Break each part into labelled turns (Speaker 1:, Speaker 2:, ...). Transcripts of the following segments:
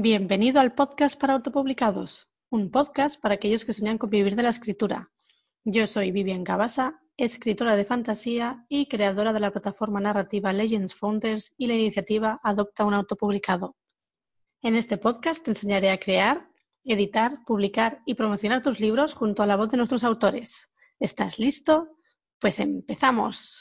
Speaker 1: Bienvenido al podcast para autopublicados, un podcast para aquellos que sueñan con vivir de la escritura. Yo soy Vivian Cabasa, escritora de fantasía y creadora de la plataforma narrativa Legends Founders y la iniciativa Adopta un autopublicado. En este podcast te enseñaré a crear, editar, publicar y promocionar tus libros junto a la voz de nuestros autores. ¿Estás listo? Pues empezamos.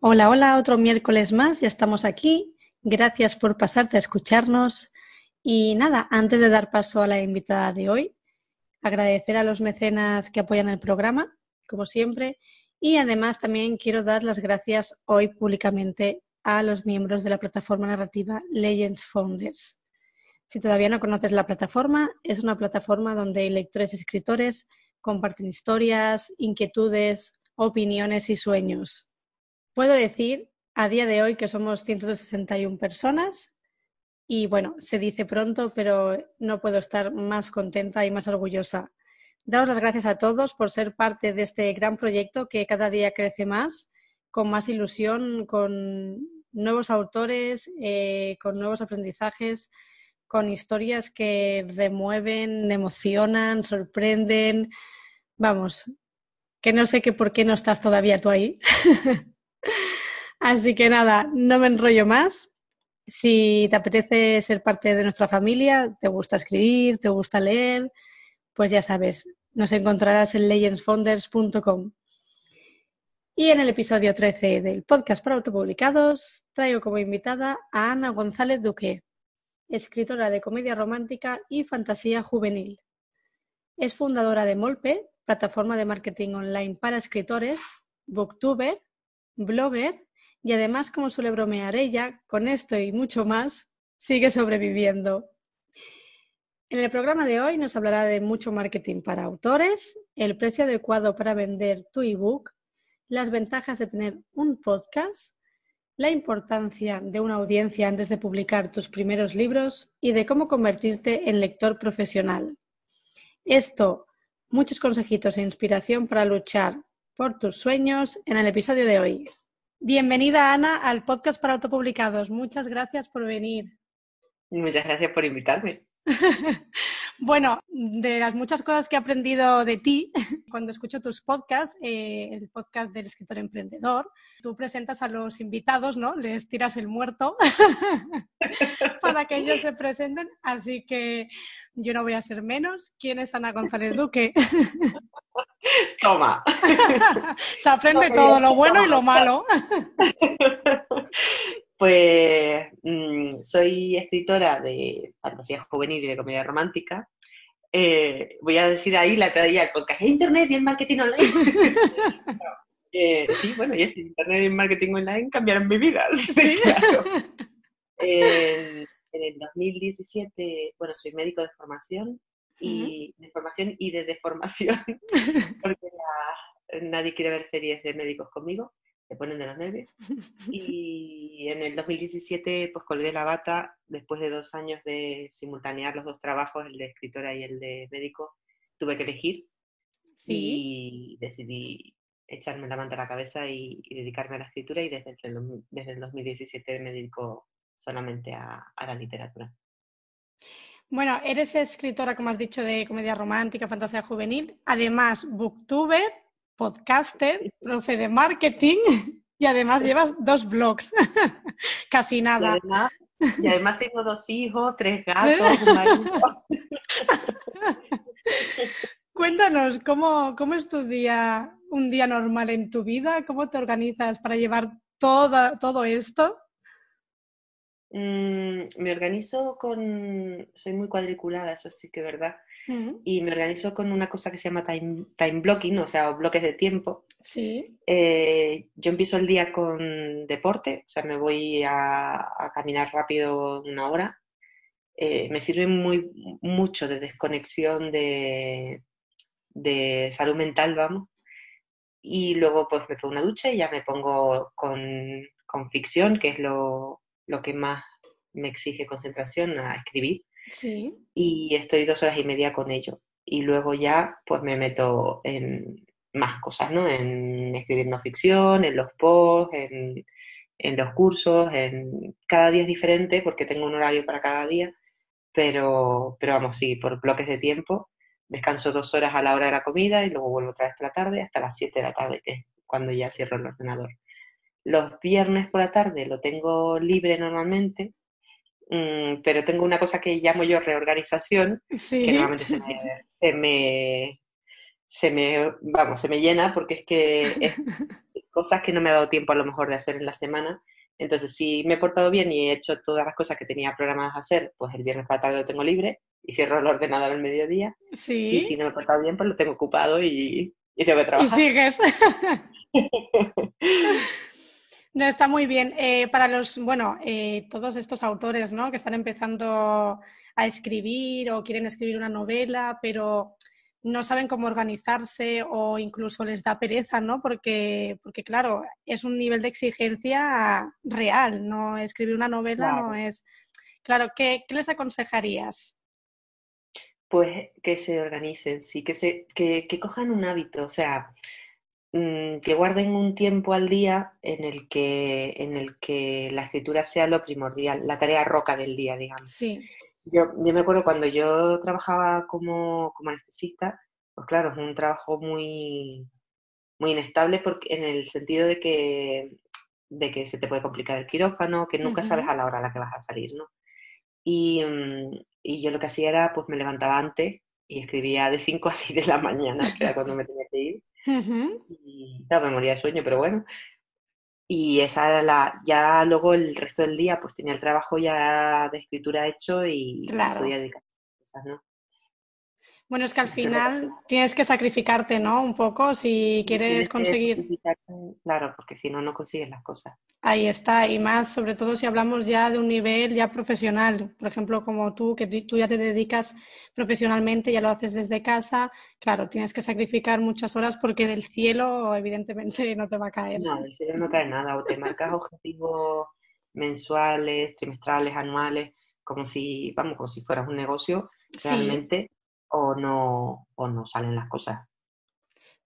Speaker 1: Hola, hola, otro miércoles más, ya estamos aquí. Gracias por pasarte a escucharnos. Y nada, antes de dar paso a la invitada de hoy, agradecer a los mecenas que apoyan el programa, como siempre, y además también quiero dar las gracias hoy públicamente a los miembros de la plataforma narrativa Legends Founders. Si todavía no conoces la plataforma, es una plataforma donde lectores y escritores comparten historias, inquietudes, opiniones y sueños. Puedo decir a día de hoy que somos 161 personas y bueno, se dice pronto, pero no puedo estar más contenta y más orgullosa. Daos las gracias a todos por ser parte de este gran proyecto que cada día crece más, con más ilusión, con nuevos autores, eh, con nuevos aprendizajes, con historias que remueven, emocionan, sorprenden. Vamos, que no sé que por qué no estás todavía tú ahí. Así que nada, no me enrollo más. Si te apetece ser parte de nuestra familia, te gusta escribir, te gusta leer, pues ya sabes, nos encontrarás en legendsfounders.com. Y en el episodio 13 del podcast para autopublicados traigo como invitada a Ana González Duque, escritora de comedia romántica y fantasía juvenil. Es fundadora de Molpe, plataforma de marketing online para escritores, booktuber blogger y además, como suele bromear ella, con esto y mucho más, sigue sobreviviendo. En el programa de hoy nos hablará de mucho marketing para autores, el precio adecuado para vender tu ebook, las ventajas de tener un podcast, la importancia de una audiencia antes de publicar tus primeros libros y de cómo convertirte en lector profesional. Esto, muchos consejitos e inspiración para luchar por tus sueños en el episodio de hoy. Bienvenida, Ana, al podcast para autopublicados. Muchas gracias por venir.
Speaker 2: Muchas gracias por invitarme.
Speaker 1: bueno, de las muchas cosas que he aprendido de ti cuando escucho tus podcasts, eh, el podcast del escritor emprendedor, tú presentas a los invitados, ¿no? Les tiras el muerto para que ellos se presenten. Así que yo no voy a ser menos. ¿Quién es Ana González Duque?
Speaker 2: Toma.
Speaker 1: Se aprende todo, lo bueno y lo malo.
Speaker 2: Pues mm, soy escritora de fantasía juvenil y de comedia romántica. Eh, voy a decir ahí la traía el podcast Internet y el marketing online. Eh, sí, bueno, y es que Internet y el marketing online cambiaron mi vida. ¿Sí? claro. En el 2017, bueno, soy médico de formación y de formación y de deformación, porque nadie quiere ver series de médicos conmigo, se ponen de los nervios. Y en el 2017 pues colgué la bata, después de dos años de simultanear los dos trabajos, el de escritora y el de médico, tuve que elegir y decidí echarme la manta a la cabeza y, dedicarme a la escritura y desde el, desde el 2017 me dedico solamente a la literatura.
Speaker 1: Bueno, eres escritora, como has dicho, de comedia romántica, fantasía juvenil, además booktuber, podcaster, profe de marketing y además llevas dos blogs, casi nada.
Speaker 2: Y además, tengo dos hijos, tres gatos, un marido.
Speaker 1: Cuéntanos, ¿cómo, ¿cómo es tu día, un día normal en tu vida? ¿Cómo te organizas para llevar toda, todo esto?
Speaker 2: Mm, me organizo con, soy muy cuadriculada, eso sí que es verdad, y me organizo con una cosa que se llama time, time blocking, o sea, bloques de tiempo.
Speaker 1: Sí.
Speaker 2: Eh, yo empiezo el día con deporte, o sea, me voy a, caminar rápido una hora. Eh, me sirve muy, mucho de desconexión de, de salud mental, vamos. Y luego pues me pongo una ducha y ya me pongo con, con ficción, que es lo, lo que más me exige concentración a escribir.
Speaker 1: Sí.
Speaker 2: Y estoy dos horas y media con ello. Y luego ya, pues me meto en, más cosas, ¿no? En escribir no ficción, en los posts, en, en los cursos, en cada día es diferente porque tengo un horario para cada día, pero, pero vamos, sí, por bloques de tiempo. Descanso dos horas a la hora de la comida y luego vuelvo otra vez por la tarde hasta las 7 de la tarde, que es cuando ya cierro el ordenador. Los viernes por la tarde lo tengo libre normalmente, mm, pero tengo una cosa que llamo yo reorganización, que normalmente se me, se me, se me, vamos, se me llena porque es que es cosas que no me ha dado tiempo a lo mejor de hacer en la semana. Entonces, si me he portado bien y he hecho todas las cosas que tenía programadas a hacer, pues el viernes por la tarde lo tengo libre y cierro el ordenador al mediodía.
Speaker 1: Sí.
Speaker 2: Y si no me he portado bien, pues lo tengo ocupado y, y tengo que trabajar.
Speaker 1: Y sigues. no, está muy bien. Eh, para los, bueno, eh, todos estos autores, ¿no? Que están empezando a escribir o quieren escribir una novela, pero no saben cómo organizarse o incluso les da pereza, ¿no? Porque, porque claro, es un nivel de exigencia real, no escribir una novela no es... Claro, ¿qué, les aconsejarías?
Speaker 2: Pues que se organicen, sí, que, se, que, cojan un hábito, o sea, que guarden un tiempo al día en el, que, en el que la escritura sea lo primordial, la tarea roca del día, digamos.
Speaker 1: Sí.
Speaker 2: Yo, yo me acuerdo cuando yo trabajaba como, como anestesista, pues claro, es un trabajo muy, muy inestable porque, en el sentido de que, de que se te puede complicar el quirófano, que nunca sabes a la hora a la que vas a salir, ¿no? Y, mm, y, yo lo que hacía era, pues me levantaba antes y escribía de 5 a 6 de la mañana, que era cuando me tenía que ir. Y claro, me moría de sueño, pero bueno, y esa era la, ya luego el resto del día pues tenía el trabajo ya de escritura hecho y
Speaker 1: claro.
Speaker 2: podía dedicar a cosas, ¿no?
Speaker 1: Bueno, es que al final tienes que sacrificarte, ¿no? Un poco si quieres conseguir.
Speaker 2: Claro, porque si no, no consigues las cosas.
Speaker 1: Ahí está, y más sobre todo si hablamos ya de un nivel ya profesional, por ejemplo, como tú, que tú ya te dedicas profesionalmente, ya lo haces desde casa, claro, tienes que sacrificar muchas horas porque del cielo evidentemente no te va a caer.
Speaker 2: No, del cielo no cae nada, o te marcas objetivos mensuales, trimestrales, anuales, como si, vamos, como si fueras un negocio, realmente o no, o no salen las cosas.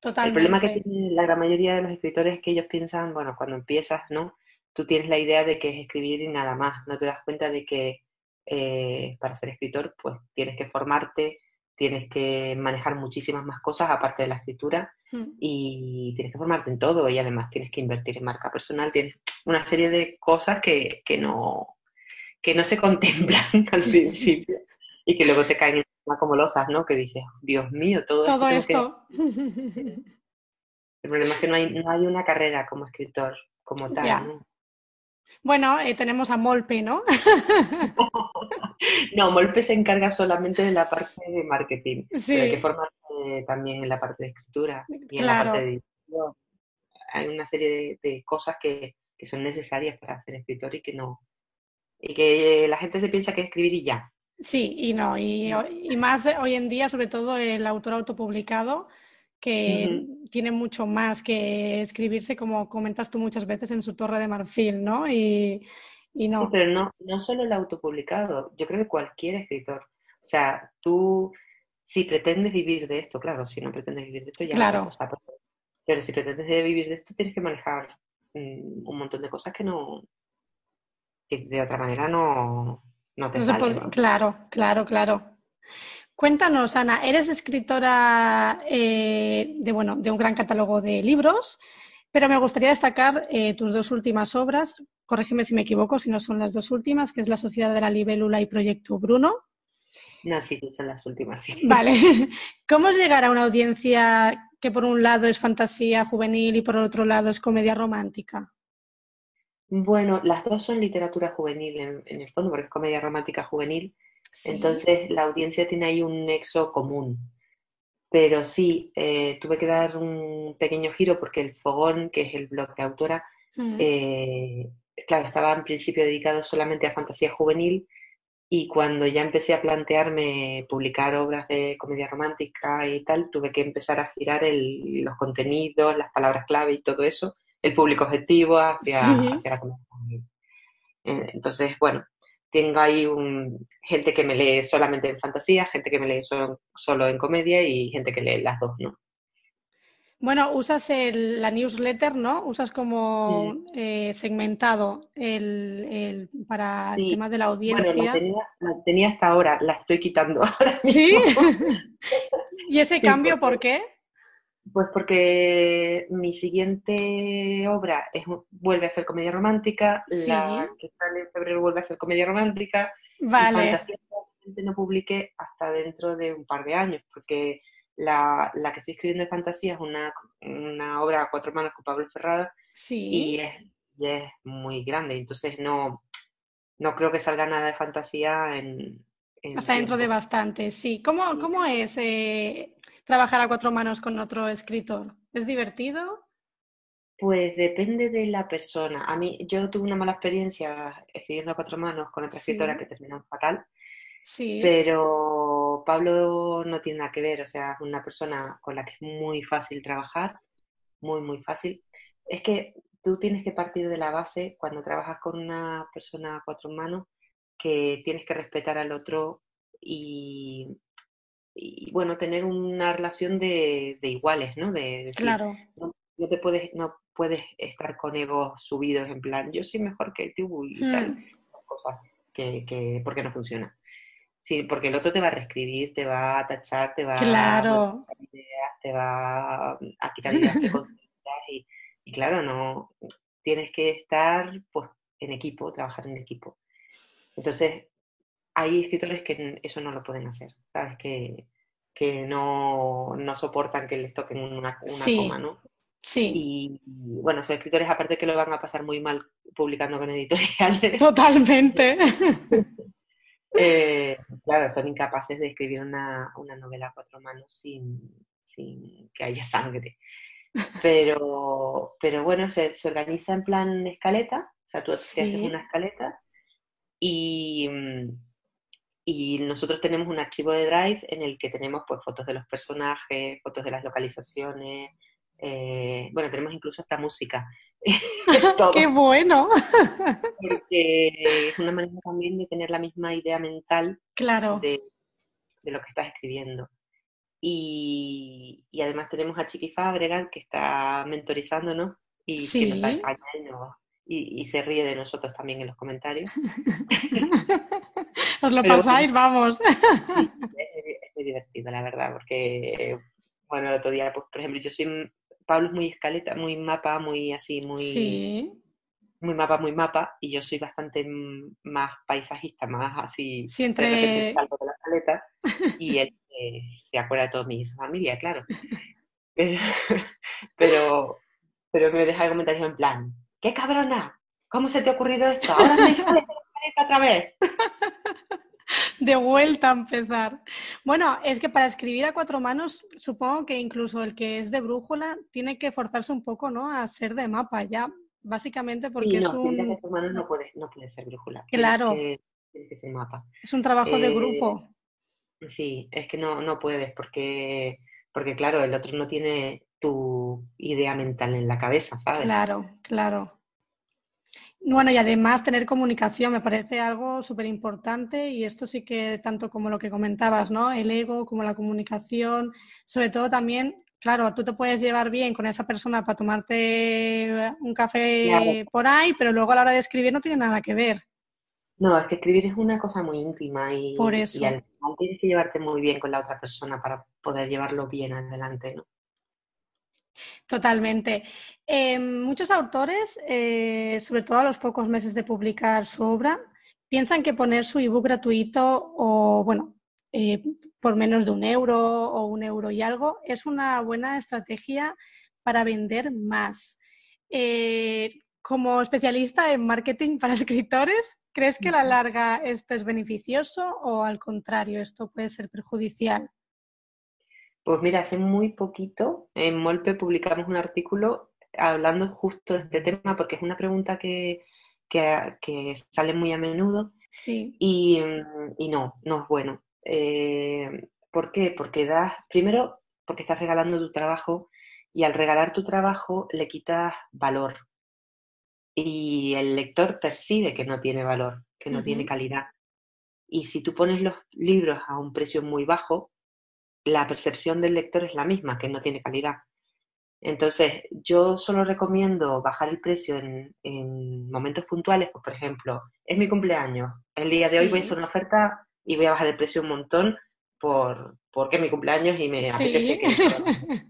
Speaker 1: Totalmente.
Speaker 2: El problema que tiene la gran mayoría de los escritores es que ellos piensan, bueno, cuando empiezas, ¿no? Tú tienes la idea de que es escribir y nada más. No te das cuenta de que eh, para ser escritor, pues tienes que formarte, tienes que manejar muchísimas más cosas aparte de la escritura hmm. y tienes que formarte en todo y además tienes que invertir en marca personal. Tienes una serie de cosas que, que no, que no se contemplan al principio y que luego te caen como losas, ¿no? Que dices, Dios mío, todo,
Speaker 1: todo
Speaker 2: esto. El problema es que no hay, no hay una carrera como escritor, como tal. ¿no?
Speaker 1: Bueno, eh, tenemos a Molpe, ¿no?
Speaker 2: no, Molpe se encarga solamente de la parte de marketing, pero hay que formarse también en la parte de escritura y en la parte de edición. Hay una serie de, cosas que, que, son necesarias para ser escritor y que no. Y que la gente se piensa que escribir y ya.
Speaker 1: Sí, y no, y, más hoy en día, sobre todo el autor autopublicado, que tiene mucho más que escribirse, como comentas tú muchas veces, en su torre de marfil, ¿no? Y, no.
Speaker 2: pero no, no solo el autopublicado, yo creo que cualquier escritor. O sea, tú, si pretendes vivir de esto, claro, si no pretendes vivir de esto, ya
Speaker 1: claro.
Speaker 2: pero si pretendes vivir de esto, tienes que manejar mm, un montón de cosas que no, que de otra manera no, no te
Speaker 1: Claro, claro, claro. Cuéntanos, Ana, eres escritora eh, de, bueno, de un gran catálogo de libros, pero me gustaría destacar eh, tus dos últimas obras, corrígeme si me equivoco, si no son las dos últimas, que es La Sociedad de la Libélula y Proyecto Bruno.
Speaker 2: No, sí, sí, son las últimas, sí.
Speaker 1: Vale. ¿Cómo es llegar a una audiencia que por un lado es fantasía juvenil y por otro lado es comedia romántica?
Speaker 2: Bueno, las dos son literatura juvenil en, el fondo, porque es comedia romántica juvenil. Entonces la audiencia tiene ahí un nexo común. Pero sí, eh, tuve que dar un pequeño giro porque el Fogón, que es el blog de autora, mm. eh, claro, estaba en principio dedicado solamente a fantasía juvenil y cuando ya empecé a plantearme publicar obras de comedia romántica y tal, tuve que empezar a girar los contenidos, las palabras clave y todo eso el público objetivo hacia, la comunidad. Eh, entonces, bueno, tengo ahí un, gente que me lee solamente en fantasía, gente que me lee solo, en comedia y gente que lee las dos, ¿no?
Speaker 1: Bueno, usas la newsletter, ¿no? Usas como eh, segmentado el, para el tema de la audiencia.
Speaker 2: Bueno, la tenía, hasta ahora, la estoy quitando ahora
Speaker 1: ¿Sí? ¿Y ese cambio por qué?
Speaker 2: Pues porque mi siguiente obra es, vuelve a ser comedia romántica, la que sale en febrero vuelve a ser comedia romántica,
Speaker 1: vale.
Speaker 2: y fantasía no publiqué hasta dentro de un par de años, porque la, la que estoy escribiendo de fantasía es una, una, obra a cuatro manos con Pablo Ferrada y, es, y, es, muy grande, entonces no, no creo que salga nada de fantasía en...
Speaker 1: Hasta dentro de bastante, sí. ¿Cómo, cómo es eh, trabajar a cuatro manos con otro escritor? ¿Es divertido?
Speaker 2: Pues depende de la persona. A mí, yo tuve una mala experiencia escribiendo a cuatro manos con otra escritora que terminó fatal. Sí. Pero Pablo no tiene nada que ver, o sea, es una persona con la que es muy fácil trabajar, muy, muy fácil. Es que tú tienes que partir de la base cuando trabajas con una persona a cuatro manos que tienes que respetar al otro y, bueno, tener una relación de, iguales, ¿no? De,
Speaker 1: claro.
Speaker 2: No, te puedes, no puedes estar con egos subidos en plan, yo soy mejor que tú y tal, hmm. cosas que, que, porque no funciona. Sí, porque el otro te va a reescribir, te va a tachar, te va
Speaker 1: a
Speaker 2: ideas, te va a quitar ideas y, y claro, no tienes que estar pues en equipo, trabajar en equipo. Entonces, hay escritores que eso no lo pueden hacer, ¿sabes? Que, que no, no soportan que les toquen una, una coma, ¿no?
Speaker 1: Sí.
Speaker 2: Y, bueno, son escritores aparte que lo van a pasar muy mal publicando con editoriales.
Speaker 1: Totalmente.
Speaker 2: Eh, claro, son incapaces de escribir una, una novela a cuatro manos sin, sin, que haya sangre. Pero, pero bueno, se, se, organiza en plan escaleta, o sea, tú haces una escaleta y, y nosotros tenemos un archivo de Drive en el que tenemos pues fotos de los personajes, fotos de las localizaciones, eh, bueno, tenemos incluso esta música.
Speaker 1: ¡Qué bueno!
Speaker 2: Porque es una manera también de tener la misma idea mental
Speaker 1: claro.
Speaker 2: de, lo que estás escribiendo. Y, además tenemos a Chiqui Fábrega, que está mentorizándonos y que nos da y, se ríe de nosotros también en los comentarios.
Speaker 1: Os lo pasáis, vamos.
Speaker 2: es, muy divertido, la verdad, porque, bueno, el otro día, pues, por ejemplo, yo soy Pablo es muy escaleta, muy mapa, muy así, muy... Muy mapa, muy mapa, y yo soy bastante más paisajista, más así,
Speaker 1: Siempre... de repente
Speaker 2: salgo de la escaleta, y él eh, se acuerda de toda mi familia, claro. Pero, pero, me deja comentarios en plan, ¡qué cabrona! ¿Cómo se te ha ocurrido esto? Ahora me sale otra vez.
Speaker 1: de vuelta a empezar. Bueno, es que para escribir a cuatro manos, supongo que incluso el que es de brújula tiene que forzarse un poco, ¿no? A ser de mapa, ya, básicamente porque
Speaker 2: no,
Speaker 1: es un...
Speaker 2: De cuatro manos no puede, no puede ser brújula.
Speaker 1: Claro.
Speaker 2: Tiene que, ser mapa.
Speaker 1: Es un trabajo de grupo.
Speaker 2: Eh, sí, es que no, no puedes porque, porque, claro, el otro no tiene tu idea mental en la cabeza, ¿sabes?
Speaker 1: Claro, claro. Bueno, y además tener comunicación me parece algo súper importante y esto sí que tanto como lo que comentabas, ¿no? El ego como la comunicación, sobre todo también, claro, tú te puedes llevar bien con esa persona para tomarte un café por ahí, pero luego a la hora de escribir no tiene nada que ver.
Speaker 2: No, es que escribir es una cosa muy íntima y,
Speaker 1: por eso.
Speaker 2: y al final tienes que llevarte muy bien con la otra persona para poder llevarlo bien adelante, ¿no?
Speaker 1: Totalmente. Eh, muchos autores, eh, sobre todo a los pocos meses de publicar su obra, piensan que poner su ebook gratuito o, bueno, eh, por menos de un euro o un euro y algo es una buena estrategia para vender más. como especialista en marketing para escritores, ¿crees que a la larga esto es beneficioso o al contrario, esto puede ser perjudicial?
Speaker 2: Pues mira, hace muy poquito en Molpe publicamos un artículo hablando justo de este tema, porque es una pregunta que, sale muy a menudo.
Speaker 1: Sí.
Speaker 2: Y, no, no es bueno. Eh, ¿Por qué? Porque das, primero, porque estás regalando tu trabajo y al regalar tu trabajo le quitas valor. Y el lector percibe que no tiene valor, que no tiene calidad. Y si tú pones los libros a un precio muy bajo, la percepción del lector es la misma, que no tiene calidad. Entonces, yo solo recomiendo bajar el precio en, momentos puntuales, pues, por ejemplo, es mi cumpleaños, el día de hoy voy a hacer una oferta y voy a bajar el precio un montón por, porque es mi cumpleaños y me apetece que...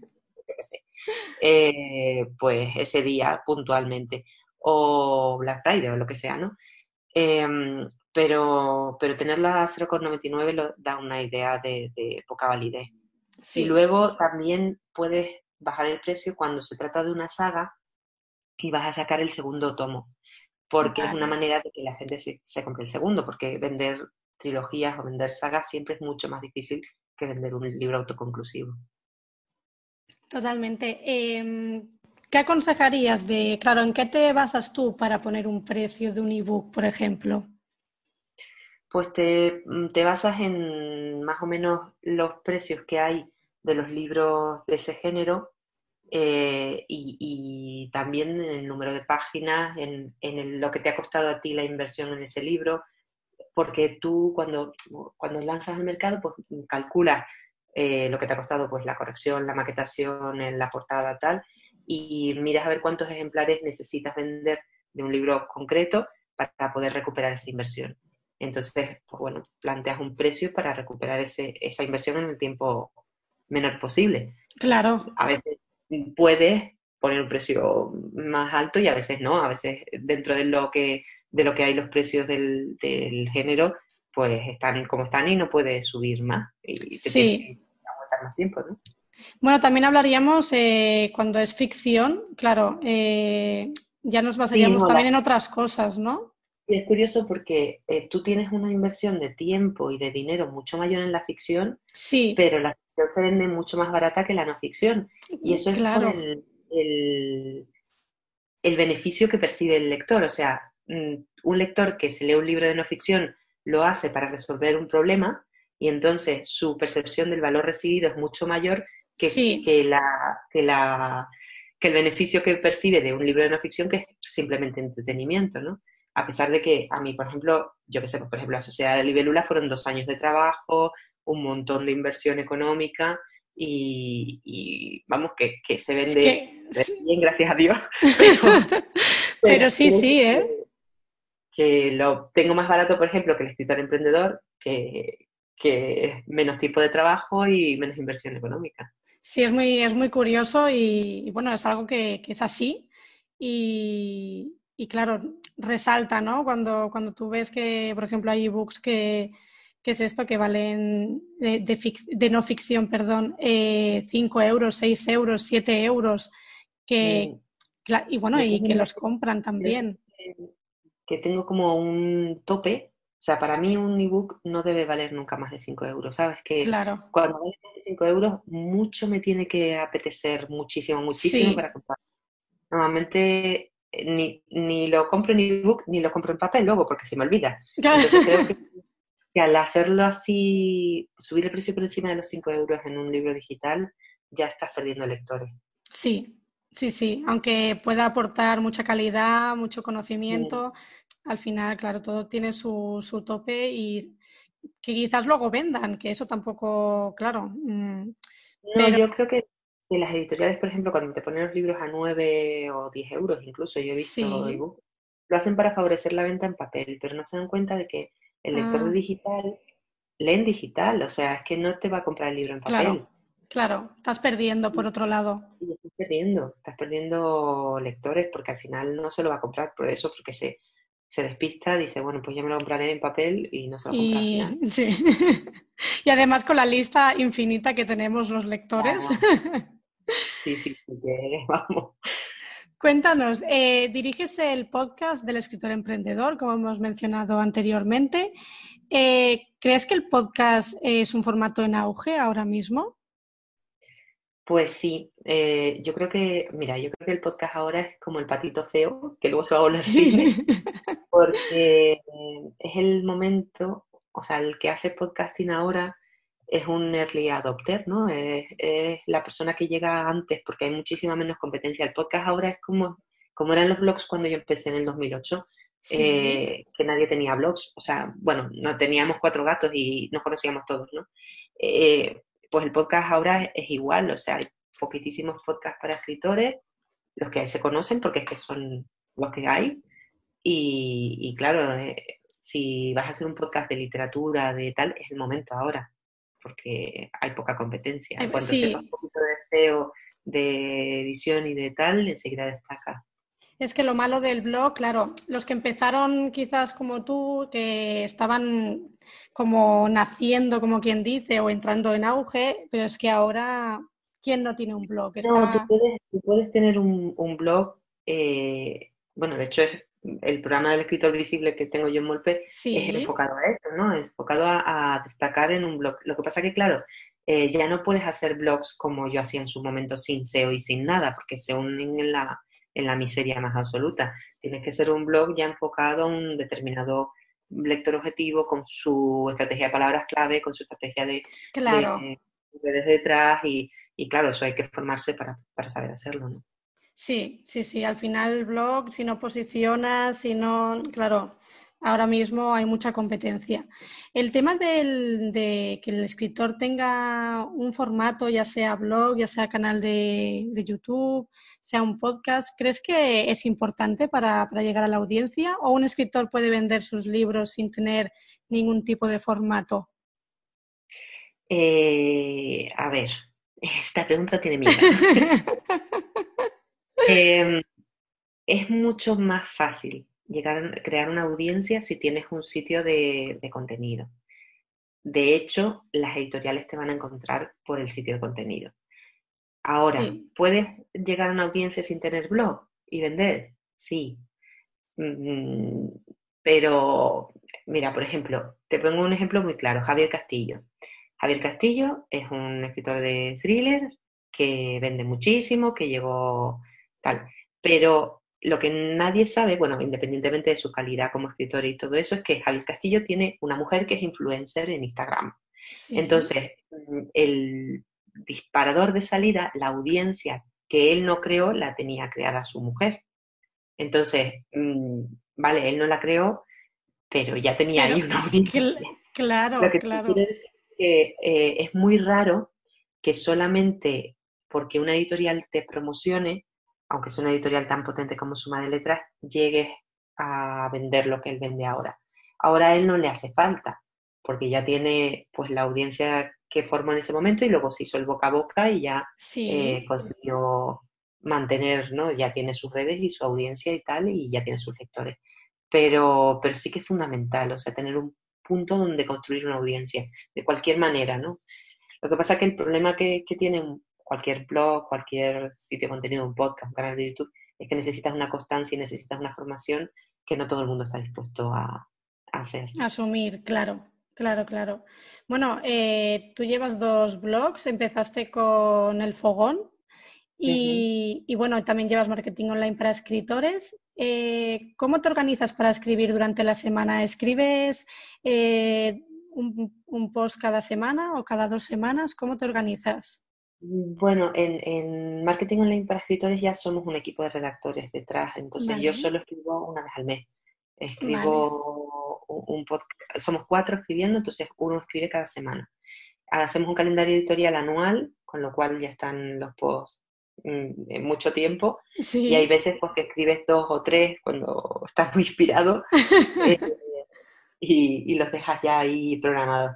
Speaker 2: eh, pues ese día puntualmente, o Black Friday o lo que sea, ¿no? Em, pero, pero tenerla a 0,99 da una idea de, poca validez. Y luego también puedes bajar el precio cuando se trata de una saga y vas a sacar el segundo tomo, porque es una manera de que la gente se, se compre el segundo, porque vender trilogías o vender sagas siempre es mucho más difícil que vender un libro autoconclusivo.
Speaker 1: Totalmente. Em, ¿Qué aconsejarías de, claro, en qué te basas tú para poner un precio de un ebook, por ejemplo?
Speaker 2: Pues te, mm, te basas en más o menos los precios que hay de los libros de ese género eh, y, también en el número de páginas, en, en lo que te ha costado a ti la inversión en ese libro, porque tú cuando, cuando lanzas al mercado, pues calculas eh, lo que te ha costado pues la corrección, la maquetación, la portada, tal, y miras a ver cuántos ejemplares necesitas vender de un libro concreto para poder recuperar esa inversión. Entonces, pues bueno, planteas un precio para recuperar ese, esa inversión en el tiempo menor posible.
Speaker 1: Claro.
Speaker 2: A veces puedes poner un precio más alto y a veces no. A veces dentro de lo que, de lo que hay los precios del, del género, pues están como están y no puedes subir más. Y te
Speaker 1: sí. más tiempo, ¿no? Bueno, también hablaríamos eh, cuando es ficción, claro, eh, ya nos basaríamos también en otras cosas, ¿no?
Speaker 2: Y es curioso porque eh, tú tienes una inversión de tiempo y de dinero mucho mayor en la ficción,
Speaker 1: sí.
Speaker 2: pero la ficción se vende mucho más barata que la no ficción. Y eso es por el, el, beneficio que percibe el lector. O sea, mm, un lector que se lee un libro de no ficción lo hace para resolver un problema y entonces su percepción del valor recibido es mucho mayor que, que, la, que, la, que el beneficio que percibe de un libro de no ficción que es simplemente entretenimiento, ¿no? A pesar de que a mí, por ejemplo, yo que sé, pues, por ejemplo, la Sociedad de la Libélula fueron dos años de trabajo, un montón de inversión económica y, vamos, que, que, se vende bien, gracias a Dios.
Speaker 1: Pero, sí, sí, ¿eh?
Speaker 2: Que, lo tengo más barato, por ejemplo, que el escritor emprendedor, que, que es menos tiempo de trabajo y menos inversión económica.
Speaker 1: Sí, es muy, es muy curioso y, bueno, es algo que, es así y, claro, resalta, ¿no? Cuando, cuando tú ves que, por ejemplo, hay ebooks que, que es esto, que valen de, no ficción, perdón, 5 eh, euros, 6 euros, 7 euros, que, y bueno, y que los compran también.
Speaker 2: Que tengo como un tope o sea, para mí un ebook no debe valer nunca más de 5 euros, ¿sabes? Que
Speaker 1: claro.
Speaker 2: cuando vale más de 5 euros, mucho me tiene que apetecer, muchísimo, muchísimo para comprar. Normalmente eh, ni, ni, lo compro en ebook ni lo compro en papel luego, porque se me olvida. Entonces creo que, al hacerlo así, subir el precio por encima de los 5 euros en un libro digital, ya estás perdiendo lectores.
Speaker 1: Sí, Sí, sí, aunque pueda aportar mucha calidad, mucho conocimiento, al final, claro, todo tiene su, su tope y que quizás luego vendan, que eso tampoco, claro. Mm,
Speaker 2: no, yo creo que de las editoriales, por ejemplo, cuando te ponen los libros a 9 o 10 euros, incluso yo he visto lo hacen para favorecer la venta en papel, pero no se dan cuenta de que el lector de ah. digital lee en digital, o sea, es que no te va a comprar el libro en papel.
Speaker 1: Claro, claro, estás perdiendo por otro lado.
Speaker 2: estás perdiendo, estás perdiendo lectores porque al final no se lo va a comprar por eso, porque se, se despista, dice, bueno, pues ya me lo compraré en papel y no se lo compra y...
Speaker 1: Sí. y además con la lista infinita que tenemos los lectores.
Speaker 2: sí, sí, vamos.
Speaker 1: Cuéntanos, eh, diriges el podcast del escritor emprendedor, como hemos mencionado anteriormente. Eh, ¿Crees que el podcast es un formato en auge ahora mismo?
Speaker 2: Pues sí, eh, yo creo que, mira, yo creo que el podcast ahora es como el patito feo, que luego se va a volver cine, porque es el momento, o sea, el que hace podcasting ahora es un early adopter, ¿no? Es, la persona que llega antes porque hay muchísima menos competencia. El podcast ahora es como, como eran los blogs cuando yo empecé en el 2008, eh, que nadie tenía blogs, o sea, bueno, no teníamos cuatro gatos y nos conocíamos todos, ¿no? Eh, pues el podcast ahora es igual, o sea, poquitísimos podcasts para escritores, los que se conocen porque es que son los que hay. Y, claro, eh, si vas a hacer un podcast de literatura, de tal, es el momento ahora, porque hay poca competencia.
Speaker 1: Eh,
Speaker 2: Cuando
Speaker 1: sí.
Speaker 2: sepas un poquito de SEO, de edición y de tal, enseguida destaca.
Speaker 1: Es que lo malo del blog, claro, los que empezaron quizás como tú, que estaban como naciendo, como quien dice, o entrando en auge, pero es que ahora, ¿quién no tiene un blog?
Speaker 2: No, tú puedes, tú puedes tener un, un blog, eh, bueno, de hecho es el programa del escritor visible que tengo yo en Molpe es enfocado a eso, ¿no? Es enfocado a, a destacar en un blog. Lo que pasa que, claro, eh, ya no puedes hacer blogs como yo hacía en su momento sin SEO y sin nada, porque se unen en la, en la miseria más absoluta. Tienes que ser un blog ya enfocado a un determinado lector objetivo, con su estrategia de palabras clave, con su estrategia de,
Speaker 1: claro.
Speaker 2: de redes detrás y, y claro, eso hay que formarse para, para saber hacerlo, ¿no?
Speaker 1: Sí, sí, sí. Al final el blog, si no posicionas, si no, claro, ahora mismo hay mucha competencia. El tema del- de que el escritor tenga un formato, ya sea blog, ya sea canal de, de YouTube, sea un podcast, ¿crees que es importante para, para llegar a la audiencia? ¿O un escritor puede vender sus libros sin tener ningún tipo de formato?
Speaker 2: Eh, a ver, esta pregunta tiene miedo. Em, es mucho más fácil llegar a crear una audiencia si tienes un sitio de, de contenido. De hecho, las editoriales te van a encontrar por el sitio de contenido. Ahora,
Speaker 1: Sí.
Speaker 2: ¿puedes llegar a una audiencia sin tener blog y vender? Sí. Mm, pero, mira, por ejemplo, te pongo un ejemplo muy claro, Javier Castillo. Javier Castillo es un escritor de thriller que vende muchísimo, que llegó tal. Pero lo que nadie sabe, bueno, independientemente de su calidad como escritor y todo eso, es que Javier Castillo tiene una mujer que es influencer en Instagram.
Speaker 1: Sí.
Speaker 2: Entonces, mm, el disparador de salida, la audiencia que él no creó, la tenía creada su mujer. Entonces, mm, vale, él no la creó, pero ya tenía
Speaker 1: Pero
Speaker 2: ahí una audiencia.
Speaker 1: Cl- claro,
Speaker 2: Lo que te
Speaker 1: claro.
Speaker 2: quiero decir es que eh, es muy raro que solamente porque una editorial te promocione, aunque sea una editorial tan potente como Suma de Letras, llegues a vender lo que él vende ahora. Ahora a él no le hace falta, porque ya tiene pues la audiencia que formó en ese momento y luego se hizo el boca a boca y ya
Speaker 1: Sí.
Speaker 2: eh, consiguió mantener, ¿no? Ya tiene sus redes y su audiencia y tal, y ya tiene sus lectores. Pero, pero sí que es fundamental, o sea, tener un punto donde construir una audiencia, de cualquier manera, ¿no? Lo que pasa es que el problema que, que tiene un- cualquier blog, cualquier sitio de contenido, un podcast, un canal de YouTube, es que necesitas una constancia y necesitas una formación que no todo el mundo está dispuesto a, a hacer.
Speaker 1: Asumir, claro, claro, claro. Bueno, eh, tú llevas dos blogs, empezaste con El Fogón y, y bueno, también llevas marketing online para escritores. Eh, ¿cómo te organizas para escribir durante la semana? ¿Escribes eh, un, un post cada semana o cada dos semanas? ¿Cómo te organizas?
Speaker 2: Bueno, en, en marketing online para escritores ya somos un equipo de redactores detrás, entonces yo solo escribo una vez al mes. Escribo un, un podcast, somos cuatro escribiendo, entonces uno escribe cada semana. Hacemos un calendario editorial anual, con lo cual ya están los posts mm, en mucho tiempo,
Speaker 1: Sí,
Speaker 2: y hay veces pues, que escribes dos o tres cuando estás muy inspirado eh, y, y los dejas ya ahí programados.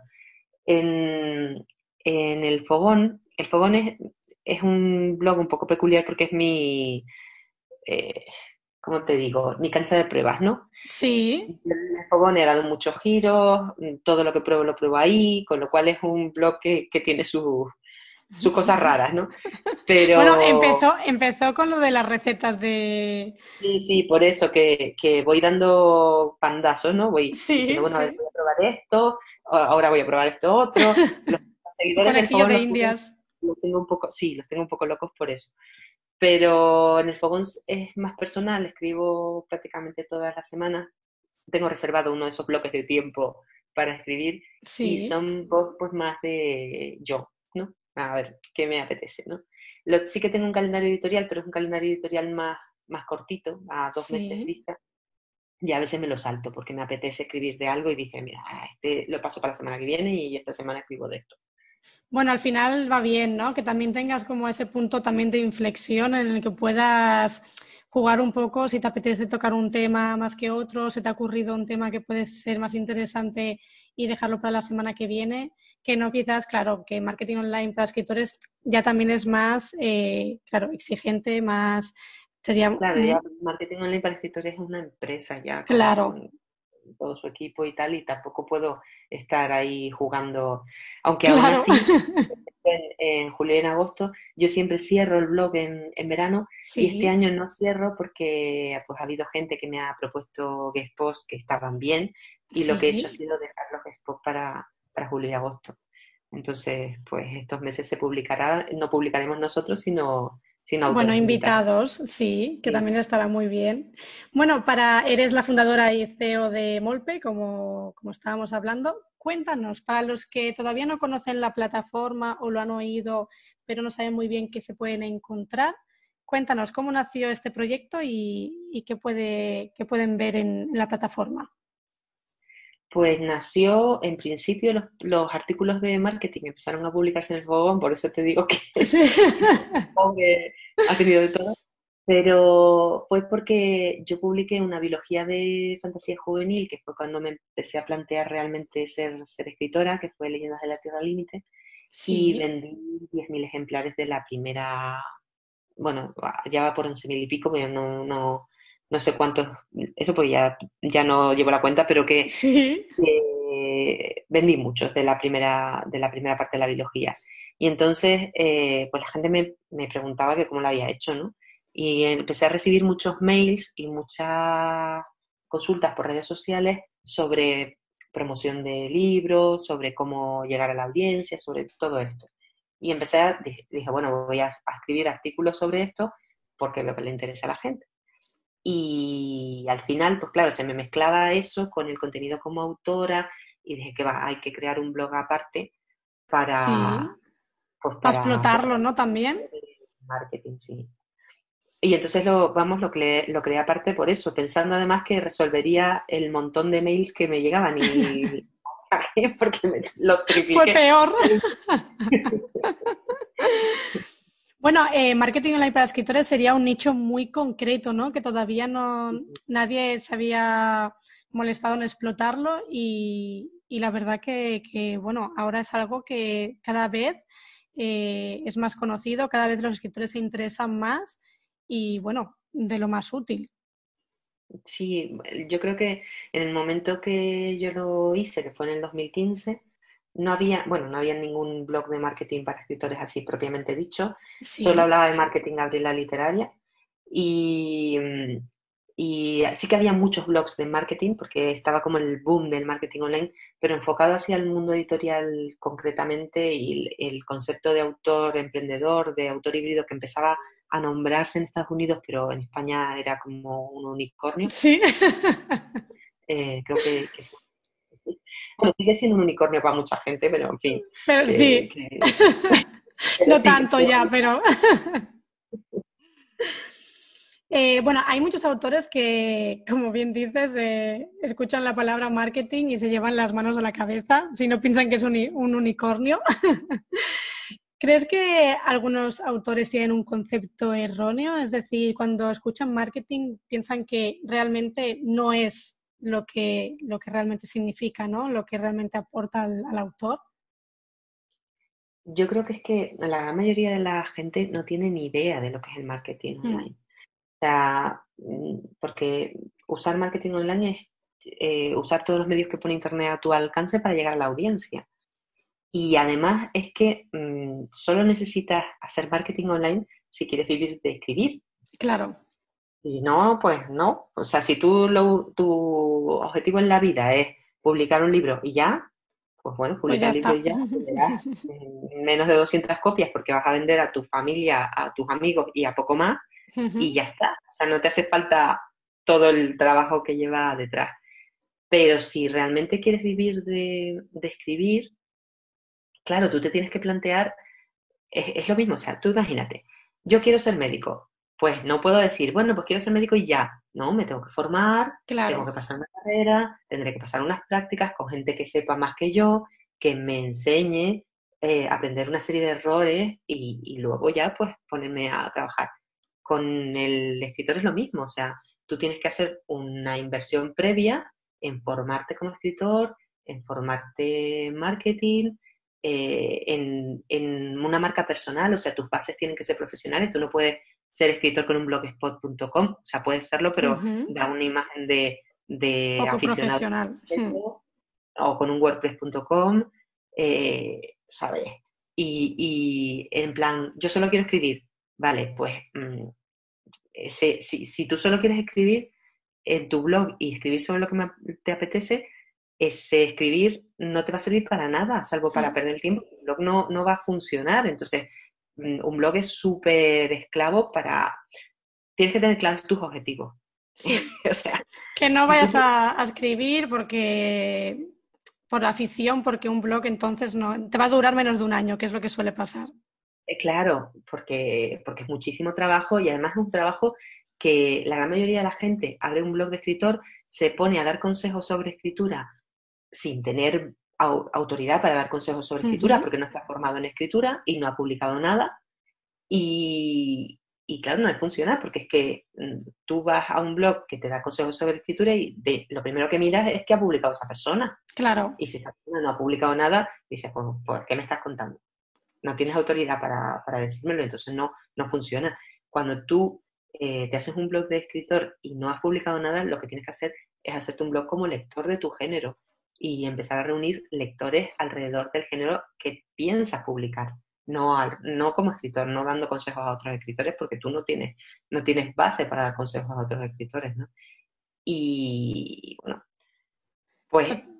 Speaker 2: En, en el Fogón, el Fogón es, es un blog un poco peculiar porque es mi, eh, ¿cómo te digo? Mi cancha de pruebas, ¿no?
Speaker 1: sí,
Speaker 2: El Fogón he dado muchos giros, todo lo que pruebo lo pruebo ahí, con lo cual es un blog que, que tiene sus sus cosas raras, ¿no? Pero...
Speaker 1: Bueno, empezó, empezó con lo de las recetas de...
Speaker 2: Sí, sí, por eso que, que voy dando pandazos, ¿no? Voy
Speaker 1: Sí,
Speaker 2: diciendo, bueno,
Speaker 1: sí.
Speaker 2: voy a probar esto, ahora voy a probar esto otro. Los seguidores
Speaker 1: Conejillo de Indias.
Speaker 2: Los tengo un poco, sí, los tengo un poco locos por eso. Pero en el Fogón es más personal, escribo prácticamente todas las semanas. Tengo reservado uno de esos bloques de tiempo para escribir y
Speaker 1: Sí,
Speaker 2: son posts pues más de yo, ¿no? A ver, ¿qué me apetece, no? Lo- sí que tengo un calendario editorial, pero es un calendario editorial más, más cortito, a dos meses
Speaker 1: Sí.
Speaker 2: vista. Y a veces me lo salto porque me apetece escribir de algo y dije, mira, este lo paso para la semana que viene y esta semana escribo de esto.
Speaker 1: Bueno, al final va bien, ¿no? Que también tengas como ese punto también de inflexión en el que puedas jugar un poco, si te apetece tocar un tema más que otro, se te ha ocurrido un tema que puede ser más interesante y dejarlo para la semana que viene, que no quizás, claro, que marketing online para escritores ya también es más, eh, claro, exigente, más... Sería,
Speaker 2: claro, ya marketing online para escritores es una empresa ya.
Speaker 1: Claro
Speaker 2: todo su equipo y tal, y tampoco puedo estar ahí jugando, aunque aún así, en, julio y en agosto, yo siempre cierro el blog en, verano, y este año no cierro porque pues ha habido gente que me ha propuesto guest posts que estaban bien, y lo que he hecho ha sido dejar los guest posts para, para julio y agosto. Entonces, pues estos meses se publicará, no publicaremos nosotros, sino
Speaker 1: bueno, invitados, sí, que también estará muy bien. Bueno, para eres la fundadora y CEO de Molpe, como, como estábamos hablando. Cuéntanos, para los que todavía no conocen la plataforma o lo han oído, pero no saben muy bien qué se pueden encontrar, cuéntanos cómo nació este proyecto y, qué, puede, qué pueden ver en la plataforma.
Speaker 2: Pues nació, en principio, los, artículos de marketing empezaron a publicarse en el fogón, por eso te digo que, ha tenido de todo. Pero fue porque yo publiqué una biología de fantasía juvenil, que fue cuando me empecé a plantear realmente ser, ser escritora, que fue Leyendas de la Tierra Límite, y vendí 10.000 ejemplares de la primera, bueno, ya va por 11.000 y pico, pero no, no, no sé cuántos, eso pues ya, ya no llevo la cuenta, pero que, vendí muchos de la, primera, de la primera parte de la biología. Y entonces, eh, pues la gente me, me, preguntaba que cómo lo había hecho, ¿no? Y empecé a recibir muchos mails y muchas consultas por redes sociales sobre promoción de libros, sobre cómo llegar a la audiencia, sobre todo esto. Y empecé a, dije, bueno, voy a, a escribir artículos sobre esto porque veo que le interesa a la gente. Y al final, pues claro, se me mezclaba eso con el contenido como autora y dije que va, hay que crear un blog aparte para...
Speaker 1: Pues, para, explotarlo, ¿no? También.
Speaker 2: Marketing, sí. Y entonces lo, vamos, lo, lo creé aparte por eso, pensando además que resolvería el montón de mails que me llegaban y porque me, lo
Speaker 1: Fue peor. Bueno, eh, marketing online para escritores sería un nicho muy concreto, ¿no? Que todavía no nadie se había molestado en explotarlo y, la verdad que, bueno, ahora es algo que cada vez eh, es más conocido, cada vez los escritores se interesan más y, bueno, de lo más útil.
Speaker 2: Sí, yo creo que en el momento que yo lo hice, que fue en el 2015, no había, bueno, no había ningún blog de marketing para escritores así propiamente dicho, solo hablaba de marketing la Literaria y, y sí que había muchos blogs de marketing porque estaba como el boom del marketing online, pero enfocado hacia el mundo editorial concretamente y el, concepto de autor emprendedor, de autor híbrido que empezaba a nombrarse en Estados Unidos, pero en España era como un unicornio.
Speaker 1: Sí.
Speaker 2: Eh, creo que, que bueno, sigue siendo un unicornio para mucha gente, pero en fin.
Speaker 1: Pero sí. no tanto ya, pero... Eh, bueno, hay muchos autores que, como bien dices, eh, escuchan la palabra marketing y se llevan las manos a la cabeza si no piensan que es un, un unicornio. ¿Crees que algunos autores tienen un concepto erróneo? Es decir, cuando escuchan marketing piensan que realmente no es lo que, lo que realmente significa, ¿no? Lo que realmente aporta al, autor.
Speaker 2: Yo creo que es que la gran mayoría de la gente no tiene ni idea de lo que es el marketing mm. online. O sea, mm, porque usar marketing online es eh, usar todos los medios que pone Internet a tu alcance para llegar a la audiencia. Y además es que mm, solo necesitas hacer marketing online si quieres vivir de escribir.
Speaker 1: Claro.
Speaker 2: Y no, pues no. O sea, si tú lo, tu objetivo en la vida es publicar un libro y ya, pues bueno, pues publica el libro y ya, menos de 200 copias porque vas a vender a tu familia, a tus amigos y a poco más y ya está. O sea, no te hace falta todo el trabajo que lleva detrás. Pero si realmente quieres vivir de, escribir, claro, tú te tienes que plantear, es, es, lo mismo, o sea, tú imagínate, yo quiero ser médico, pues no puedo decir, bueno, pues quiero ser médico y ya. No, me tengo que formar, tengo que pasar una carrera, tendré que pasar unas prácticas con gente que sepa más que yo, que me enseñe eh, aprender una serie de errores y, luego ya pues ponerme a trabajar. Con el escritor es lo mismo, o sea, tú tienes que hacer una inversión previa en formarte como escritor, en formarte marketing, eh, en, en, una marca personal, o sea, tus bases tienen que ser profesionales, tú no puedes ser escritor con un blogspot.com, o sea, puedes serlo, pero da una imagen de, de
Speaker 1: aficionado hmm.
Speaker 2: o con un wordpress.com, eh, ¿sabes? Y, y, en plan, yo solo quiero escribir, vale, pues mm, si, si, tú solo quieres escribir en tu blog y escribir sobre lo que te apetece, ese escribir no te va a servir para nada, salvo para perder el tiempo. El blog no, no va a funcionar. Entonces, un blog es súper esclavo para... Tienes que tener claros tus objetivos.
Speaker 1: Sí. o sea, que no vayas a, escribir porque por afición, porque un blog entonces no te va a durar menos de un año, que es lo que suele pasar.
Speaker 2: Eh, claro, porque, porque es muchísimo trabajo y además es un trabajo que la gran mayoría de la gente abre un blog de escritor, se pone a dar consejos sobre escritura sin tener autoridad para dar consejos sobre escritura, porque no está formado en escritura y no ha publicado nada. Y, y claro, no le funciona porque es que mm, tú vas a un blog que te da consejos sobre escritura y de, lo primero que miras es que ha publicado esa persona.
Speaker 1: Claro.
Speaker 2: Y si esa persona no ha publicado nada, dices, pues, ¿por qué me estás contando? No tienes autoridad para, para decírmelo, entonces no, no funciona. Cuando tú eh, te haces un blog de escritor y no has publicado nada, lo que tienes que hacer es hacerte un blog como lector de tu género y empezar a reunir lectores alrededor del género que piensas publicar no, no como escritor, no dando consejos a otros escritores, porque tú no tienes, no tienes base para dar consejos a otros escritores, ¿no? Y bueno, pues...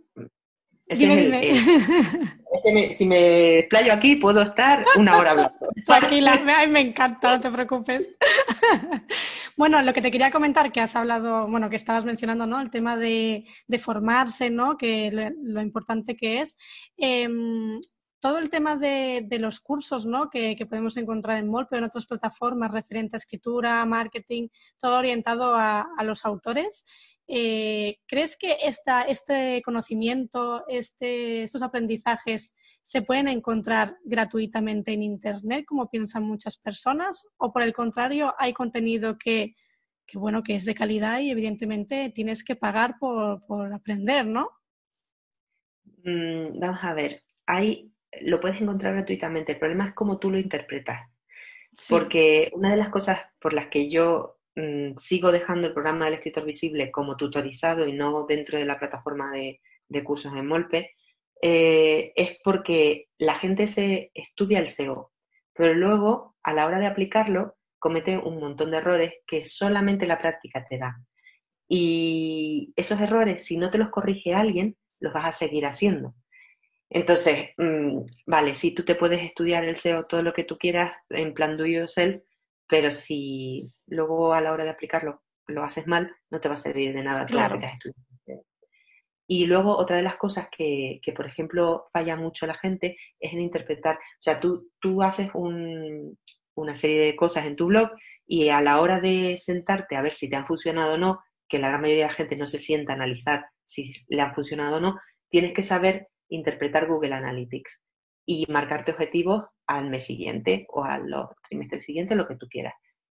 Speaker 1: Dime, dime.
Speaker 2: si me explayo aquí, puedo estar una hora hablando.
Speaker 1: Tranquila, me encanta, no te preocupes. bueno, lo que te quería comentar, que has hablado, bueno, que estabas mencionando, ¿no? El tema de, formarse, ¿no? Que lo, importante que es. Em, todo el tema de, los cursos ¿no? que, podemos encontrar en MOL, pero en otras plataformas referente a escritura, marketing, todo orientado a, los autores. Eh, ¿Crees que esta, este conocimiento, este, estos aprendizajes se pueden encontrar gratuitamente en Internet, como piensan muchas personas? ¿O por el contrario, hay contenido que, bueno, que es de calidad y evidentemente tienes que pagar por, aprender, ¿no?
Speaker 2: Mm, vamos a ver, hay lo puedes encontrar gratuitamente. El problema es cómo tú lo interpretas. Porque una de las cosas por las que yo sigo dejando el programa del escritor visible como tutorizado y no dentro de la plataforma de, cursos en Molpe, eh, es porque la gente se estudia el SEO, pero luego a la hora de aplicarlo comete un montón de errores que solamente la práctica te da. Y esos errores, si no te los corrige alguien, los vas a seguir haciendo. Entonces, mm, vale, sí, tú te puedes estudiar el SEO todo lo que tú quieras en plan do yourself, pero si luego a la hora de aplicarlo lo haces mal, no te va a servir de nada
Speaker 1: claro.
Speaker 2: lo que has estudiado. Y luego otra de las cosas que, que, por ejemplo, falla mucho la gente es en interpretar. O sea, tú, tú haces un, una serie de cosas en tu blog y a la hora de sentarte a ver si te han funcionado o no, que la gran mayoría de la gente no se sienta a analizar si le han funcionado o no, tienes que saber interpretar Google Analytics y marcarte objetivos al mes siguiente o al trimestre siguiente, lo que tú quieras.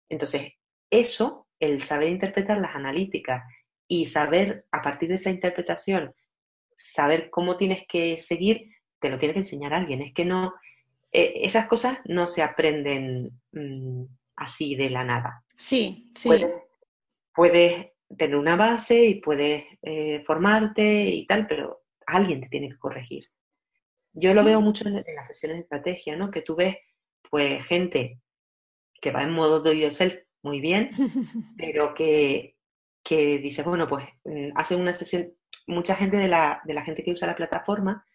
Speaker 2: Entonces, eso, el saber interpretar las analíticas y saber a partir de esa interpretación, saber cómo tienes que seguir, te lo tiene que enseñar alguien. Es que no, eh, esas cosas no se aprenden mm, así de la nada.
Speaker 1: Sí, sí.
Speaker 2: Puedes, tener una base y puedes eh, formarte y tal, pero alguien te tiene que corregir. Yo lo veo mucho en, las sesiones de estrategia, ¿no? Que tú ves, pues, gente que va en modo do yourself muy bien, pero que, que dice, bueno, pues, mm, hace una sesión, mucha gente de la, de la gente que usa la plataforma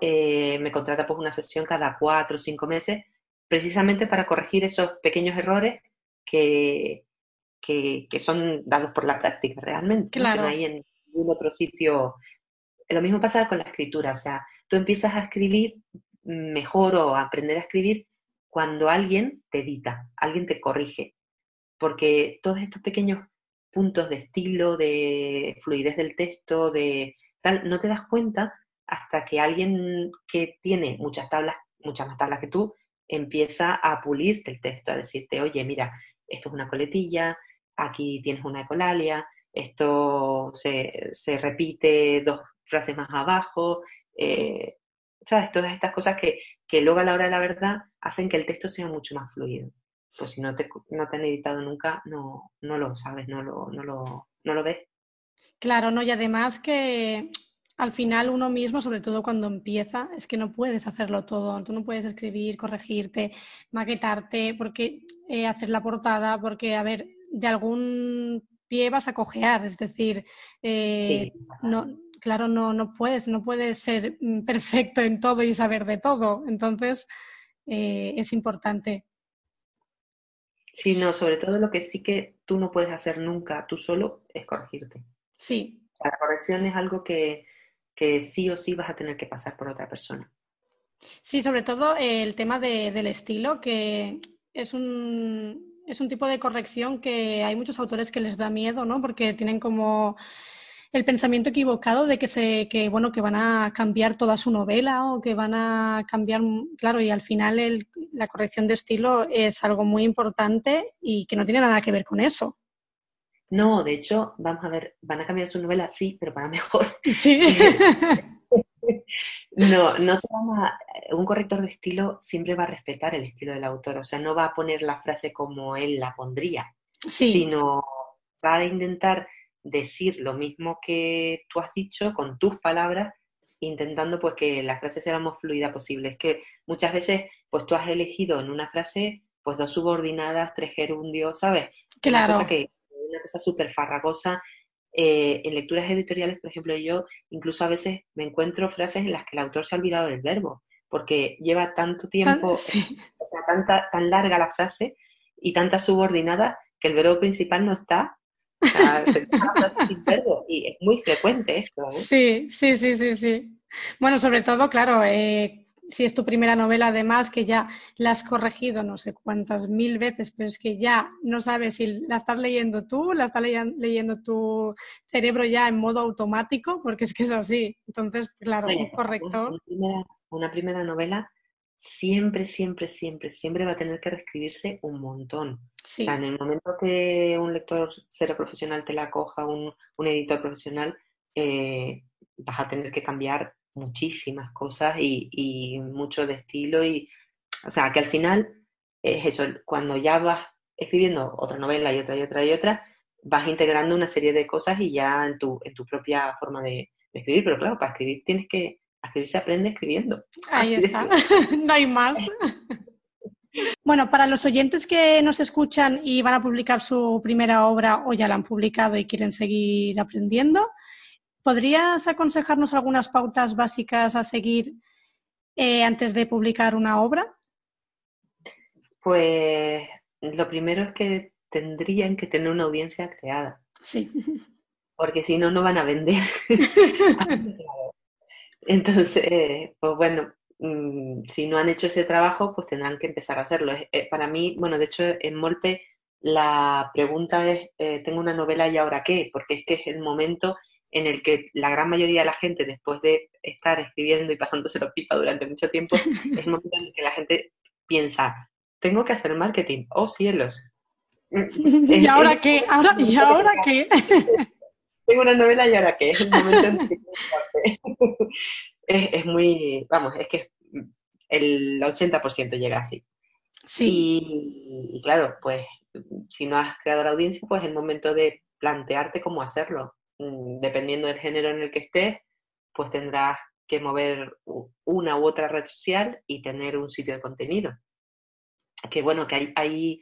Speaker 2: eh, me contrata pues una sesión cada cuatro o cinco meses, precisamente para corregir esos pequeños errores que, que, son dados por la práctica realmente.
Speaker 1: Claro.
Speaker 2: no hay en ningún otro sitio lo mismo pasa con la escritura, o sea, tú empiezas a escribir mejor o a aprender a escribir cuando alguien te edita, alguien te corrige, porque todos estos pequeños puntos de estilo, de fluidez del texto, de tal, no te das cuenta hasta que alguien que tiene muchas tablas muchas más tablas que tú, empieza a pulirte el texto, a decirte, oye, mira, esto es una coletilla, aquí tienes una ecolalia, esto se, repite dos frases más abajo, eh, ¿sabes? Todas estas cosas que, luego a la hora de la verdad hacen que el texto sea mucho más fluido. Pues si no te, no te han editado nunca, no, no lo sabes, no lo, no, lo, no lo ves.
Speaker 1: Claro, no, y además que al final uno mismo, sobre todo cuando empieza, es que no puedes hacerlo todo. Tú no puedes escribir, corregirte, maquetarte, porque eh, hacer la portada, porque, a ver, de algún pie vas a cojear, es decir, eh, no, claro, no, no puedes, no puedes ser mm, perfecto en todo y saber de todo. Entonces, eh, es importante.
Speaker 2: Sí, no, sobre todo lo que sí que tú no puedes hacer nunca tú solo es corregirte.
Speaker 1: Sí.
Speaker 2: La corrección es algo que, que sí o sí vas a tener que pasar por otra persona.
Speaker 1: Sí, sobre todo el tema del estilo, que es un, es un tipo de corrección que hay muchos autores que les da miedo, ¿no? Porque tienen como el pensamiento equivocado de que se que bueno que van a cambiar toda su novela o que van a cambiar claro y al final la corrección de estilo es algo muy importante y que no tiene nada que ver con eso.
Speaker 2: No de hecho vamos a ver van a cambiar su novela sí pero para mejor.
Speaker 1: Sí.
Speaker 2: No no te vamos a, un corrector de estilo siempre va a respetar el estilo del autor o sea no va a poner la frase como él la pondría sino va a intentar decir lo mismo que tú has dicho con tus palabras, intentando pues que la frase sea lo más fluida posible. Es que muchas veces pues tú has elegido en una frase pues dos subordinadas, tres gerundios, ¿sabes?
Speaker 1: Claro.
Speaker 2: Una cosa que una cosa súper farragosa. Eh, en lecturas editoriales, por ejemplo, yo incluso a veces me encuentro frases en las que el autor se ha olvidado del verbo, porque lleva tanto tiempo, o sea, tanta, tan larga la frase y tanta subordinada que el verbo principal no está y es muy frecuente esto. ¿eh?
Speaker 1: Sí, sí, sí, sí, sí. Bueno, sobre todo, claro, eh, si es tu primera novela, además, que ya la has corregido no sé cuántas mil veces, pero es que ya no sabes si la estás leyendo tú, la está leyendo tu cerebro ya en modo automático, porque es que es así. Entonces, claro, un corrector.
Speaker 2: Una primera, una primera novela siempre, siempre, siempre, siempre va a tener que reescribirse un montón. O sea, en el momento que un lector cero profesional te la coja, un, editor profesional, eh, vas a tener que cambiar muchísimas cosas y, mucho de estilo. Y, o sea, que al final es eso, cuando ya vas escribiendo otra novela y otra y otra y otra, vas integrando una serie de cosas y ya en tu, en tu propia forma de, de escribir. Pero claro, para escribir tienes que a escribir se aprende escribiendo.
Speaker 1: Ahí está, no hay más. Bueno, para los oyentes que nos escuchan y van a publicar su primera obra o ya la han publicado y quieren seguir aprendiendo, ¿podrías aconsejarnos algunas pautas básicas a seguir eh, antes de publicar una obra?
Speaker 2: Pues lo primero es que tendrían que tener una audiencia creada.
Speaker 1: Sí.
Speaker 2: Porque si no, no van a vender. Entonces, pues bueno, mm, si no han hecho ese trabajo, pues tendrán que empezar a hacerlo. Eh, para mí, bueno, de hecho, en Molpe la pregunta es, eh, tengo una novela y ahora qué, porque es que es el momento en el que la gran mayoría de la gente, después de estar escribiendo y pasándose los pipa durante mucho tiempo, es el momento en el que la gente piensa, tengo que hacer marketing, oh cielos.
Speaker 1: ¿Y ahora qué? ¿Ahora, ¿Y ahora qué?
Speaker 2: tengo una novela y ahora qué, es el momento en que es, es muy, vamos, es que el 80% llega así.
Speaker 1: Sí.
Speaker 2: Y, claro, pues si no has creado la audiencia, pues es el momento de plantearte cómo hacerlo. Mm, dependiendo del género en el que estés, pues tendrás que mover una u otra red social y tener un sitio de contenido. Que bueno, que hay, hay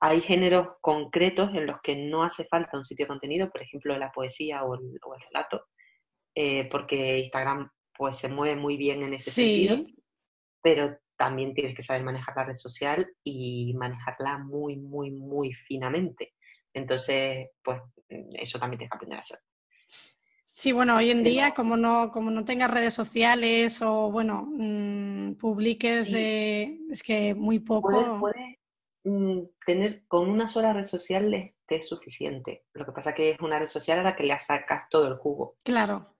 Speaker 2: hay géneros concretos en los que no hace falta un sitio de contenido, por ejemplo la poesía o el, relato, eh, porque Instagram pues se mueve muy bien en ese sentido, pero también tienes que saber manejar la red social y manejarla muy, muy, muy finamente. Entonces, pues eso también tienes que aprender a hacer.
Speaker 1: Sí, bueno, hoy en día, como no, como no tengas redes sociales o, bueno, mmm, publiques, es que muy poco.
Speaker 2: Mm, tener con una sola red social es suficiente. Lo que pasa que es una red social a la que le sacas todo el jugo.
Speaker 1: Claro.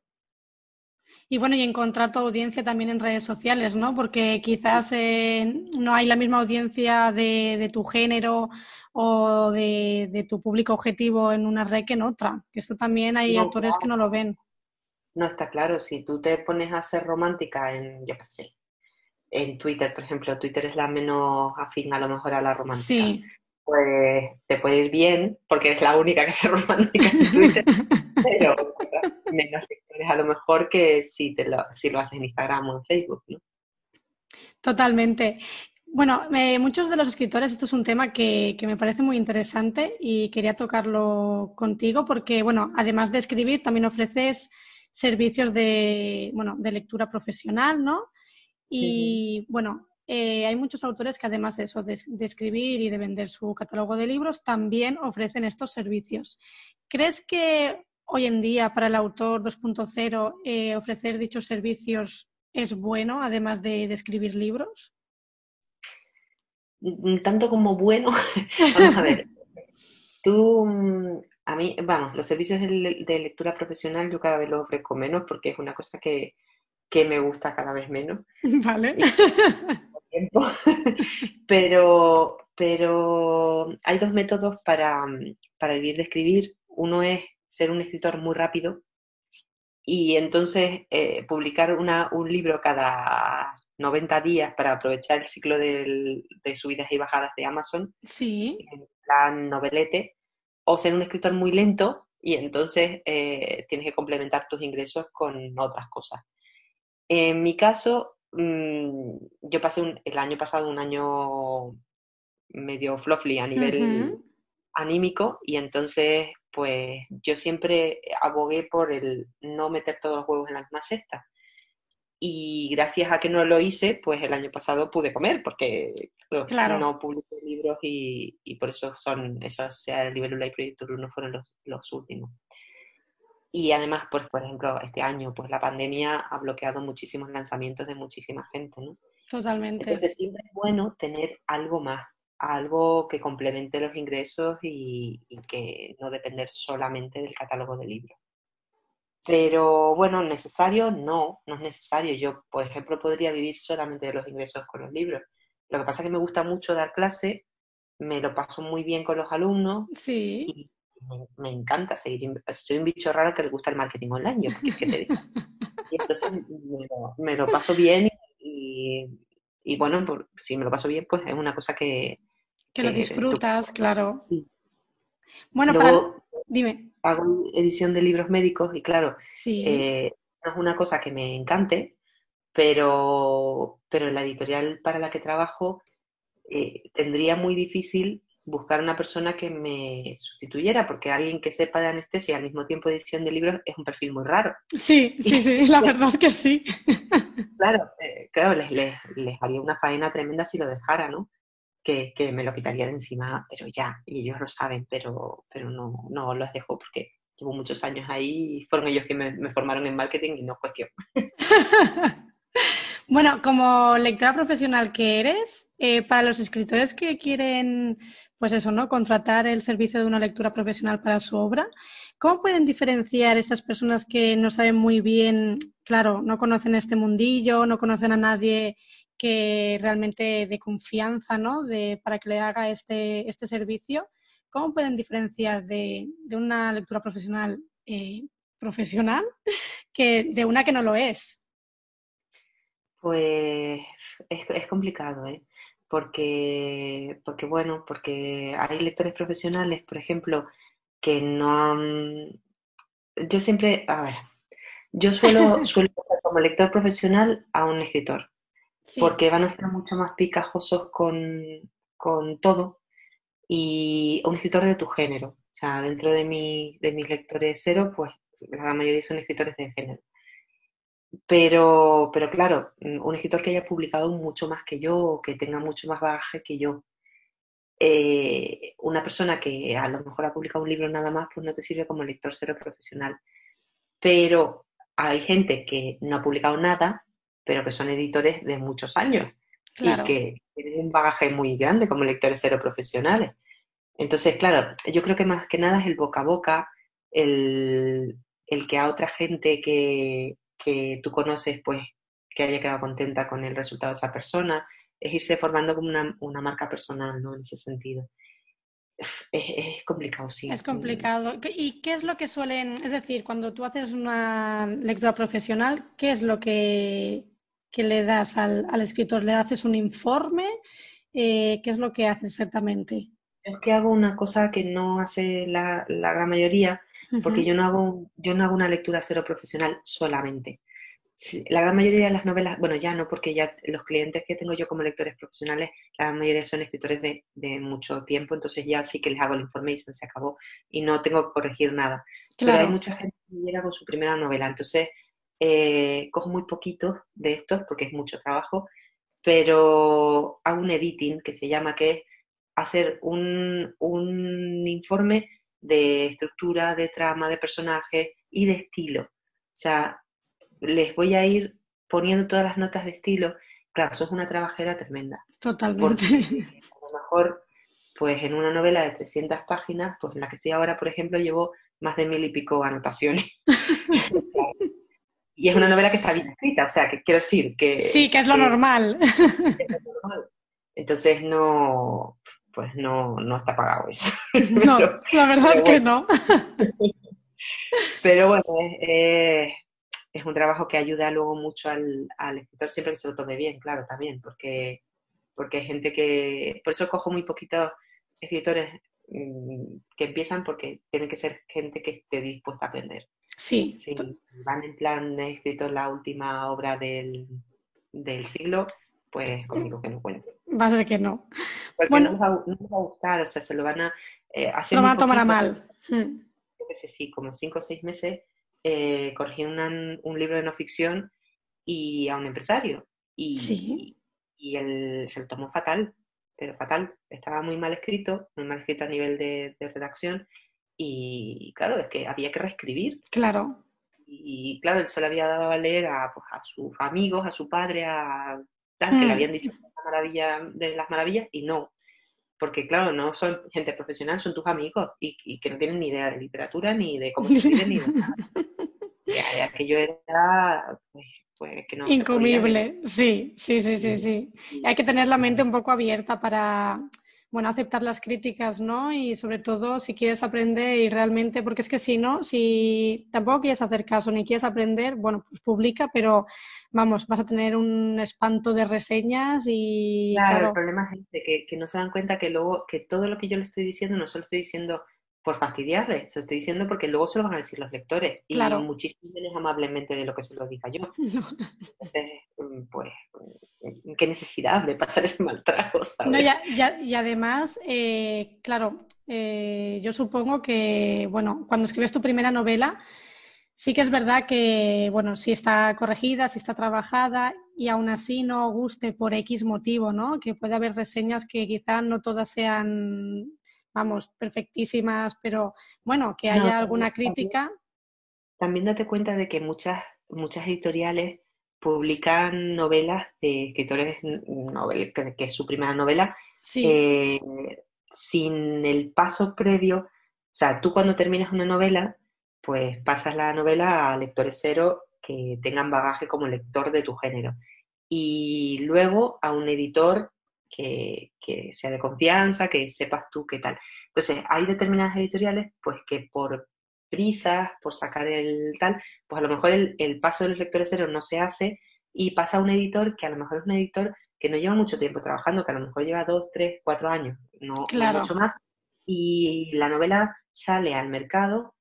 Speaker 1: Y bueno, y encontrar tu audiencia también en redes sociales, ¿no? Porque quizás eh, no hay la misma audiencia de, tu género o de, tu público objetivo en una red que en otra. Que esto también hay autores que no lo ven.
Speaker 2: No está claro. Si tú te pones a ser romántica en, yo qué sé, en Twitter, por ejemplo, Twitter es la menos afín a lo mejor a la romántica. Sí. Pues te puede ir bien, porque eres la única que se romántica en Twitter, pero menos lectores a lo mejor que si, te lo, si lo haces en Instagram o en Facebook, ¿no?
Speaker 1: Totalmente. Bueno, muchos de los escritores, esto es un tema que, que, me parece muy interesante y quería tocarlo contigo porque, bueno, además de escribir, también ofreces servicios de, bueno, de lectura profesional, ¿no? Y bueno, eh, hay muchos autores que además de eso, de, escribir y de vender su catálogo de libros, también ofrecen estos servicios. ¿Crees que hoy en día para el autor 2.0 eh, ofrecer dichos servicios es bueno, además de, escribir libros?
Speaker 2: Mm, tanto como bueno. Vamos a ver. Tú, mm, a mí, vamos, los servicios de, de, lectura profesional yo cada vez los ofrezco menos porque es una cosa que, que me gusta cada vez menos.
Speaker 1: Vale.
Speaker 2: pero, pero hay dos métodos para, para vivir de escribir. Uno es ser un escritor muy rápido y entonces eh, publicar una, un libro cada 90 días para aprovechar el ciclo de subidas y bajadas de Amazon.
Speaker 1: Sí.
Speaker 2: En plan novelete. O ser un escritor muy lento y entonces eh, tienes que complementar tus ingresos con otras cosas. En mi caso, mm, yo pasé el año pasado un año medio fluffy a nivel anímico y entonces pues yo siempre abogué por el no meter todos los huevos en la misma cesta. Y gracias a que no lo hice, pues el año pasado pude comer, porque no publiqué libros y, por eso son, o sea, el Libélula y Proyecto no fueron los, los últimos. Y además, pues, por ejemplo, este año, pues la pandemia ha bloqueado muchísimos lanzamientos de muchísima gente, ¿no?
Speaker 1: Totalmente.
Speaker 2: Entonces siempre es bueno tener algo más, algo que complemente los ingresos y, que no depender solamente del catálogo de libros. Pero bueno, necesario no, no es necesario. Yo, por ejemplo, podría vivir solamente de los ingresos con los libros. Lo que pasa es que me gusta mucho dar clase, me lo paso muy bien con los alumnos
Speaker 1: sí
Speaker 2: me, encanta seguir. Soy un bicho raro que le gusta el marketing online, yo, porque te digo. Y entonces me lo, paso bien y, bueno, si me lo paso bien, pues es una cosa que...
Speaker 1: Que, lo disfrutas, claro. Bueno, dime.
Speaker 2: Hago edición de libros médicos y claro, eh, no es una cosa que me encante, pero, pero la editorial para la que trabajo eh, tendría muy difícil buscar una persona que me sustituyera, porque alguien que sepa de anestesia al mismo tiempo edición de libros es un perfil muy raro.
Speaker 1: Sí, sí, sí, la verdad es que sí.
Speaker 2: Claro, eh, claro, les, les, haría una faena tremenda si lo dejara, ¿no? Que, que, me lo quitaría de encima, pero ya, y ellos lo saben, pero, pero no, no los dejo porque llevo muchos años ahí y fueron ellos que me, me formaron en marketing y no cuestión.
Speaker 1: Bueno, como lectora profesional que eres, eh, para los escritores que quieren, pues eso, ¿no? Contratar el servicio de una lectura profesional para su obra, ¿cómo pueden diferenciar estas personas que no saben muy bien, claro, no conocen este mundillo, no conocen a nadie que realmente de confianza, ¿no? De, para que le haga este, este servicio, ¿cómo pueden diferenciar de, una lectura profesional eh, profesional que de una que no lo es?
Speaker 2: Pues es, complicado, ¿eh? Porque, porque, bueno, porque hay lectores profesionales, por ejemplo, que no han... Yo siempre, a ver, yo suelo, suelo como lector profesional a un escritor, porque van a ser mucho más picajosos con, con todo y un escritor de tu género. O sea, dentro de, mi, de mis lectores cero, pues la mayoría son escritores de género. Pero, pero claro, mm, un escritor que haya publicado mucho más que yo, que tenga mucho más bagaje que yo, eh, una persona que a lo mejor ha publicado un libro nada más, pues no te sirve como lector cero profesional. Pero hay gente que no ha publicado nada, pero que son editores de muchos años y que tienen un bagaje muy grande como lectores cero profesionales. Entonces, claro, yo creo que más que nada es el boca a boca, el, el que a otra gente que, que tú conoces, pues que haya quedado contenta con el resultado de esa persona, es irse formando como una, una marca personal, ¿no? En ese sentido. Es, complicado, sí.
Speaker 1: Es complicado. ¿Y qué es lo que suelen, es decir, cuando tú haces una lectura profesional, qué es lo que, que le das al, al, escritor? ¿Le haces un informe? Eh, ¿Qué es lo que haces exactamente?
Speaker 2: Es que hago una cosa que no hace la, la gran mayoría, porque yo, no hago, yo no hago una lectura cero profesional solamente. La gran mayoría de las novelas, bueno, ya no, porque ya los clientes que tengo yo como lectores profesionales, la gran mayoría son escritores de, de mucho tiempo, entonces ya sí que les hago el informe y se acabó y no tengo que corregir nada. Pero hay mucha gente que llega con su primera novela, entonces eh, cojo muy poquitos de estos porque es mucho trabajo, pero hago un editing que se llama, que es hacer un, un informe de estructura, de trama, de personaje y de estilo. O sea, les voy a ir poniendo todas las notas de estilo. Claro, eso es una trabajera tremenda.
Speaker 1: Totalmente.
Speaker 2: a lo mejor, pues en una novela de 300 páginas, pues en la que estoy ahora, por ejemplo, llevo más de mil y pico anotaciones. y es una novela que está bien escrita, o sea, que quiero decir que...
Speaker 1: Sí, que es lo normal.
Speaker 2: Entonces no, pues no, no está pagado eso.
Speaker 1: No, la verdad es que no.
Speaker 2: pero bueno, es, es un trabajo que ayuda luego mucho al, al, escritor, siempre que se lo tome bien, claro, también, porque, porque hay gente que, por eso cojo muy poquitos escritores mm, que empiezan porque tiene que ser gente que esté dispuesta a aprender.
Speaker 1: Sí.
Speaker 2: Si van en plan, he escrito la última obra del, del siglo, pues conmigo que no cuente.
Speaker 1: Va a ser que no.
Speaker 2: Porque bueno, no, les va, no va a gustar, o sea, se lo van a
Speaker 1: eh, hacer. Lo van a tomar a mal. Hmm.
Speaker 2: Yo qué sé, sí, como cinco o seis meses eh, corregí un libro de no ficción y a un empresario. Y, y él se lo tomó fatal, pero fatal. Estaba muy mal escrito, muy mal escrito a nivel de, redacción. Y claro, es que había que reescribir.
Speaker 1: Claro.
Speaker 2: Y, claro, él solo había dado a leer a, pues, a sus amigos, a su padre, a tal, que le mm. habían dicho la maravilla de las maravillas, y no, porque claro, no son gente profesional, son tus amigos y, que no tienen ni idea de literatura ni de cómo se escribe ni de nada. Y aquello era, pues, pues que no
Speaker 1: Incomible, sí, sí, sí, sí, sí. hay que tener la mente un poco abierta para, bueno, aceptar las críticas, ¿no? Y sobre todo si quieres aprender y realmente, porque es que si no, si tampoco quieres hacer caso ni quieres aprender, bueno, pues publica, pero vamos, vas a tener un espanto de reseñas y...
Speaker 2: Claro, el problema es que, que no se dan cuenta que luego, que todo lo que yo le estoy diciendo no se lo estoy diciendo por fastidiarle, se lo estoy diciendo porque luego se lo van a decir los lectores y muchísimo menos amablemente de lo que se lo diga yo. Entonces, mm, pues, mm, qué necesidad de pasar ese mal trago.
Speaker 1: No, ya, ya, y además, eh, claro, eh, yo supongo que, bueno, cuando escribes tu primera novela, sí que es verdad que, bueno, si está corregida, si está trabajada y aún así no guste por X motivo, ¿no? Que puede haber reseñas que quizá no todas sean vamos, perfectísimas, pero bueno, que haya alguna crítica.
Speaker 2: También, date cuenta de que muchas, muchas editoriales publican novelas de escritores, novel, que, es su primera novela, eh, sin el paso previo. O sea, tú cuando terminas una novela, pues pasas la novela a lectores cero que tengan bagaje como lector de tu género. Y luego a un editor que, sea de confianza, que sepas tú qué tal. Entonces, hay determinadas editoriales, pues que por prisas, por sacar el tal, pues a lo mejor el, paso de los lectores cero no se hace y pasa a un editor que a lo mejor es un editor que no lleva mucho tiempo trabajando, que a lo mejor lleva dos, tres, cuatro años, no, mucho más, y la novela sale al mercado,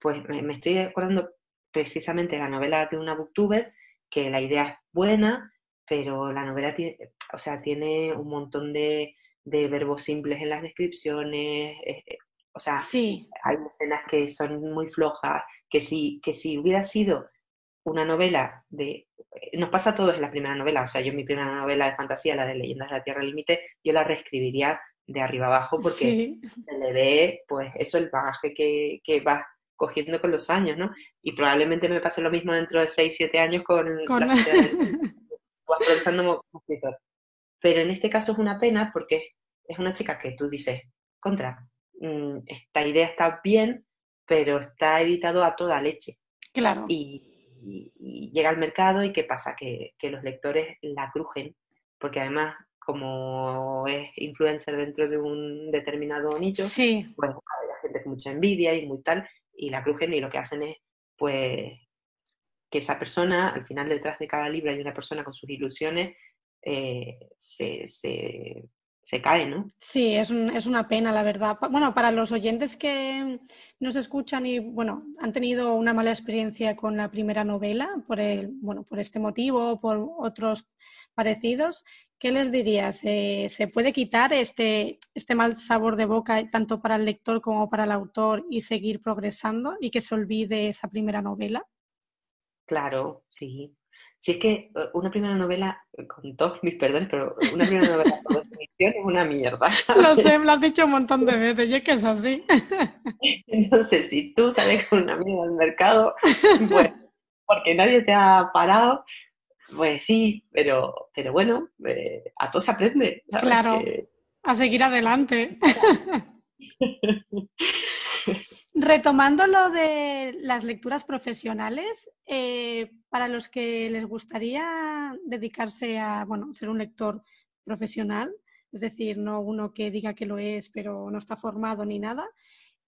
Speaker 2: pues me, me, estoy acordando precisamente de la novela de una booktuber, que la idea es buena, pero la novela tiene, o sea, tiene un montón de, verbos simples en las descripciones, eh, eh, o sea,
Speaker 1: sí.
Speaker 2: hay escenas que son muy flojas, que si, que si hubiera sido una novela de... Eh, nos pasa a todos en la primera novela, o sea, yo mi primera novela de fantasía, la de Leyendas de la Tierra Límite, yo la reescribiría de arriba abajo porque se le ve, pues, eso, el bagaje que, que va cogiendo con los años, ¿no? Y probablemente me pase lo mismo dentro de 6, 7 años con, con... la sociedad progresando como escritor. Pero en este caso es una pena porque es una chica que tú dices, contra, mm, esta idea está bien, pero está editado a toda leche.
Speaker 1: Claro.
Speaker 2: Y, y, llega al mercado y qué pasa, que, que, los lectores la crujen, porque además como es influencer dentro de un determinado nicho,
Speaker 1: sí.
Speaker 2: pues hay gente con mucha envidia y muy tal, y la crujen y lo que hacen es pues que esa persona, al final detrás de cada libro hay una persona con sus ilusiones, eh, se, se, cae, ¿no?
Speaker 1: Sí, es, es, una pena, la verdad. Bueno, para los oyentes que nos escuchan y, bueno, han tenido una mala experiencia con la primera novela, por, el, bueno, por este motivo o por otros parecidos, ¿qué les dirías? Eh, ¿Se puede quitar este, este mal sabor de boca tanto para el lector como para el autor y seguir progresando y que se olvide esa primera novela?
Speaker 2: Claro, sí. Si es que eh, una primera novela, eh, con todos mis perdones, pero una primera novela por definición es una mierda.
Speaker 1: Lo sé, me lo has dicho un montón de veces, y es que es así.
Speaker 2: Entonces, si tú sales con una amiga al mercado, pues, porque nadie te ha parado, pues sí, pero, pero bueno, eh, a todo se aprende.
Speaker 1: Claro, a seguir adelante. Retomando lo de las lecturas profesionales, eh, para los que les gustaría dedicarse a bueno, ser un lector profesional, es decir, no uno que diga que lo es pero no está formado ni nada,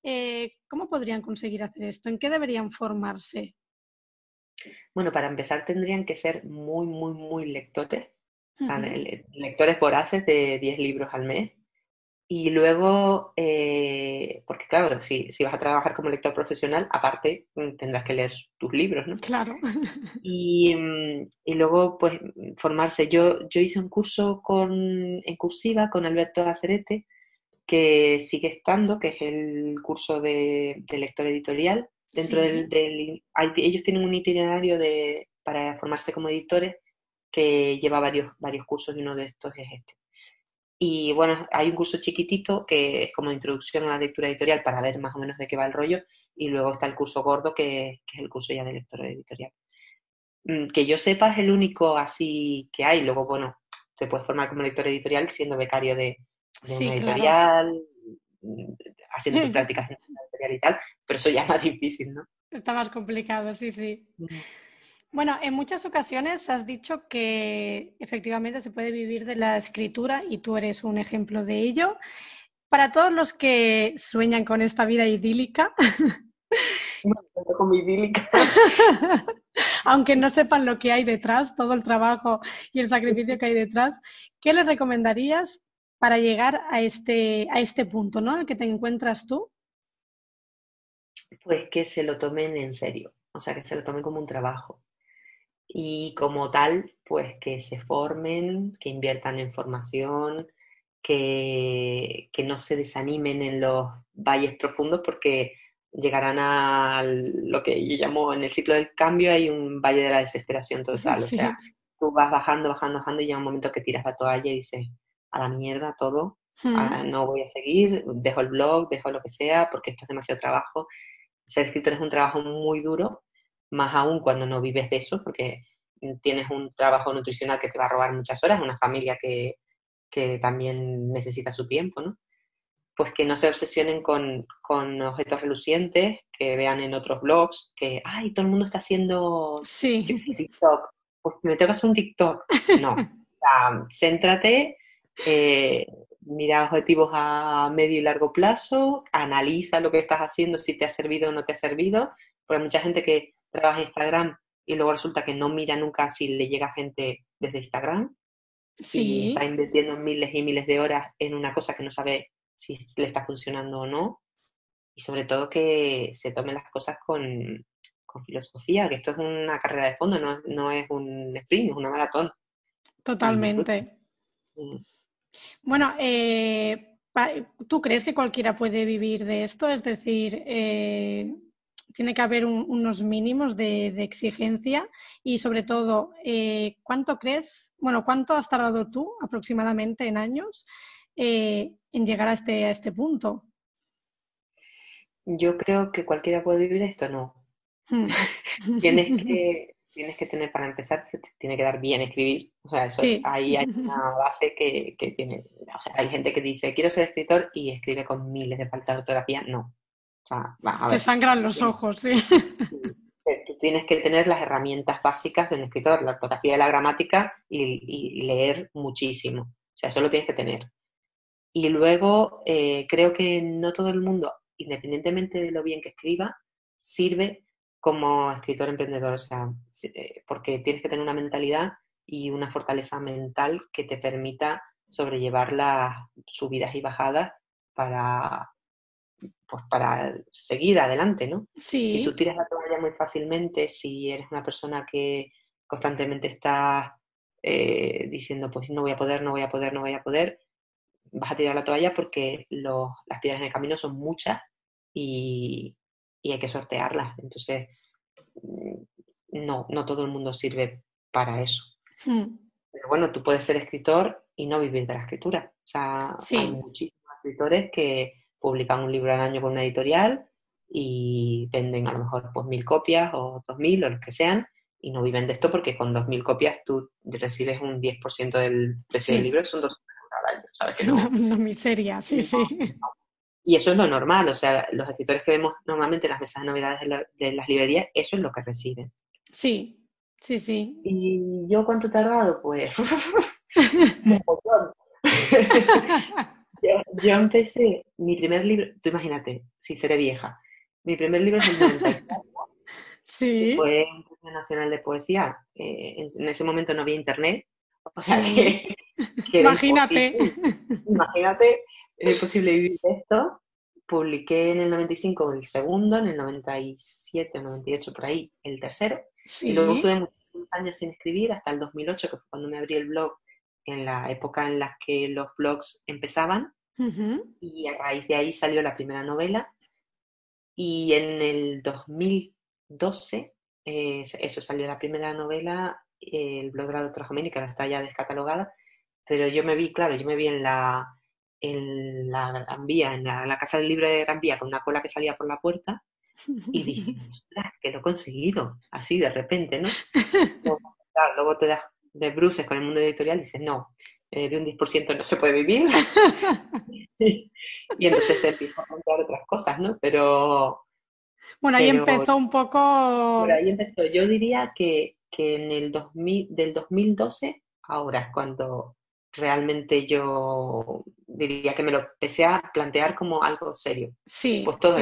Speaker 1: eh, ¿cómo podrían conseguir hacer esto? ¿En qué deberían formarse?
Speaker 2: Bueno, para empezar tendrían que ser muy, muy, muy lectores, lectores voraces de 10 libros al mes y luego, eh, porque claro, si, si, vas a trabajar como lector profesional, aparte mm, tendrás que leer tus libros, ¿no?
Speaker 1: Claro.
Speaker 2: Y, mm, y luego, pues, formarse. Yo, yo hice un curso con, en cursiva con Alberto Acerete, que sigue estando, que es el curso de, lector editorial. Dentro del, del ellos tienen un itinerario de, para formarse como editores que lleva varios, varios cursos y uno de estos es este. Y bueno, hay un curso chiquitito que es como introducción a la lectura editorial para ver más o menos de qué va el rollo. Y luego está el curso gordo, que, es el curso ya de lector editorial. Mm, que yo sepa es el único así que hay. Luego, bueno, te puedes formar como lector editorial siendo becario de, una editorial, mm, haciendo tus prácticas en una editorial y tal, pero eso ya es más difícil, ¿no?
Speaker 1: Está más complicado, sí, sí. Bueno, en muchas ocasiones has dicho que efectivamente se puede vivir de la escritura y tú eres un ejemplo de ello. Para todos los que sueñan con esta vida idílica,
Speaker 2: como idílica.
Speaker 1: aunque no sepan lo que hay detrás, todo el trabajo y el sacrificio que hay detrás, ¿qué les recomendarías para llegar a este, a este punto, ¿no? El que te encuentras tú.
Speaker 2: Pues que se lo tomen en serio, o sea, que se lo tomen como un trabajo y como tal, pues que se formen, que inviertan en formación, que, que no se desanimen en los valles profundos porque llegarán a lo que yo llamo en el ciclo del cambio hay un valle de la desesperación total, o sea, tú vas bajando, bajando, bajando y llega un momento que tiras la toalla y dices, a la mierda todo, ah, no voy a seguir, dejo el blog, dejo lo que sea porque esto es demasiado trabajo. Ser escritor es un trabajo muy duro más aún cuando no vives de eso, porque tienes un trabajo nutricional que te va a robar muchas horas, una familia que, que también necesita su tiempo, ¿no? Pues que no se obsesionen con, con, objetos relucientes, que vean en otros blogs que, ay, todo el mundo está haciendo
Speaker 1: sí.
Speaker 2: TikTok, pues me tengo que hacer un TikTok. No, o céntrate, eh, mira objetivos a medio y largo plazo, analiza lo que estás haciendo, si te ha servido o no te ha servido, porque hay mucha gente que trabaja en Instagram y luego resulta que no mira nunca si le llega gente desde Instagram.
Speaker 1: Sí.
Speaker 2: Y está invirtiendo miles y miles de horas en una cosa que no sabe si le está funcionando o no. Y sobre todo que se tomen las cosas con, con filosofía, que esto es una carrera de fondo, no, no es un sprint, es una maratón.
Speaker 1: Totalmente. Mm. Bueno, eh, ¿tú crees que cualquiera puede vivir de esto? Es decir, eh, tiene que haber unos mínimos de, exigencia y sobre todo, eh, ¿cuánto crees, bueno, cuánto has tardado tú aproximadamente en años eh, en llegar a este, a este punto?
Speaker 2: Yo creo que cualquiera puede vivir esto, no. Hmm. tienes, que, tienes que tener, para empezar, tiene que dar bien escribir. O sea, eso, ahí hay una base que, que, tiene. O sea, hay gente que dice, quiero ser escritor y escribe con miles de faltas de ortografía. No.
Speaker 1: Te sangran los ojos, sí.
Speaker 2: tú tienes que tener las herramientas básicas de un escritor, la ortografía y la gramática y, leer muchísimo. O sea, eso lo tienes que tener. Y luego eh, creo que no todo el mundo, independientemente de lo bien que escriba, sirve como escritor emprendedor. O sea, eh, porque tienes que tener una mentalidad y una fortaleza mental que te permita sobrellevar las subidas y bajadas para, pues para seguir adelante, ¿no? Si tú tiras la toalla muy fácilmente, si eres una persona que constantemente está eh, diciendo, pues no voy a poder, no voy a poder, no voy a poder, vas a tirar la toalla porque las piedras en el camino son muchas y, hay que sortearlas. Entonces, mm, no, no todo el mundo sirve para eso. Hmm. Pero bueno, tú puedes ser escritor y no vivir de la escritura. O sea, hay muchísimos escritores que publican un libro al año con una editorial y venden a lo mejor pues mil copias o dos mil o los que sean y no viven de esto porque con dos mil copias tú recibes un 10% del precio del libro, son dos al año, ¿sabes? Que no,
Speaker 1: una, miseria, sí, sí.
Speaker 2: Y eso es lo normal, o sea, los escritores que vemos normalmente en las mesas de novedades de, las librerías, eso es lo que reciben.
Speaker 1: Sí, sí, sí.
Speaker 2: ¿Y yo cuánto he tardado? Pues yo, empecé mi primer libro, tú imagínate, si seré vieja, mi primer libro es el 94.
Speaker 1: Sí.
Speaker 2: Fue un premio nacional de poesía. Eh, en, ese momento no había internet. O sea que.
Speaker 1: imagínate.
Speaker 2: imagínate, era imposible vivir esto. Publiqué en el 95 el segundo, en el 97 o 98 por ahí el tercero. Y luego tuve muchísimos años sin escribir, hasta el 2008, que fue cuando me abrí el blog en la época en la que los blogs empezaban y a raíz de ahí salió la primera novela y en el 2012 eh, eso salió la primera novela el blog de la doctora Jomini que ahora está ya descatalogada pero yo me vi claro yo me vi en la en la Gran Vía, en la, casa del libro de Gran Vía con una cola que salía por la puerta y dije, ostras, que lo he conseguido, así de repente, ¿no? luego te das de bruces con el mundo editorial, dices, no, eh, de un 10% no se puede vivir. y entonces te empiezas a plantear otras cosas, ¿no? Pero...
Speaker 1: Bueno, ahí empezó un poco...
Speaker 2: ahí empezó. Yo diría que, que en el 2000, del 2012, ahora es cuando realmente yo diría que me lo empecé a plantear como algo serio.
Speaker 1: Sí.
Speaker 2: Pues todo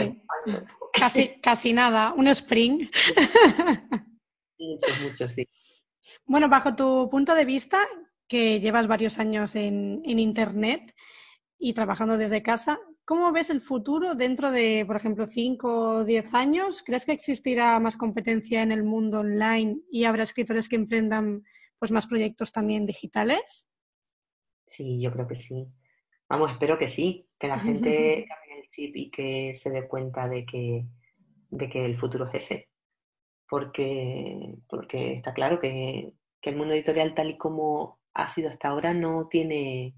Speaker 1: Casi, casi nada, un spring.
Speaker 2: mucho, mucho, sí.
Speaker 1: Bueno, bajo tu punto de vista, que llevas varios años en, Internet y trabajando desde casa, ¿cómo ves el futuro dentro de, por ejemplo, 5 o 10 años? ¿Crees que existirá más competencia en el mundo online y habrá escritores que emprendan pues, más proyectos también digitales?
Speaker 2: Sí, yo creo que sí. Vamos, espero que sí, que la gente cambie el chip y que se dé cuenta de que, de que el futuro es ese. Porque, porque está claro que que el mundo editorial tal y como ha sido hasta ahora no tiene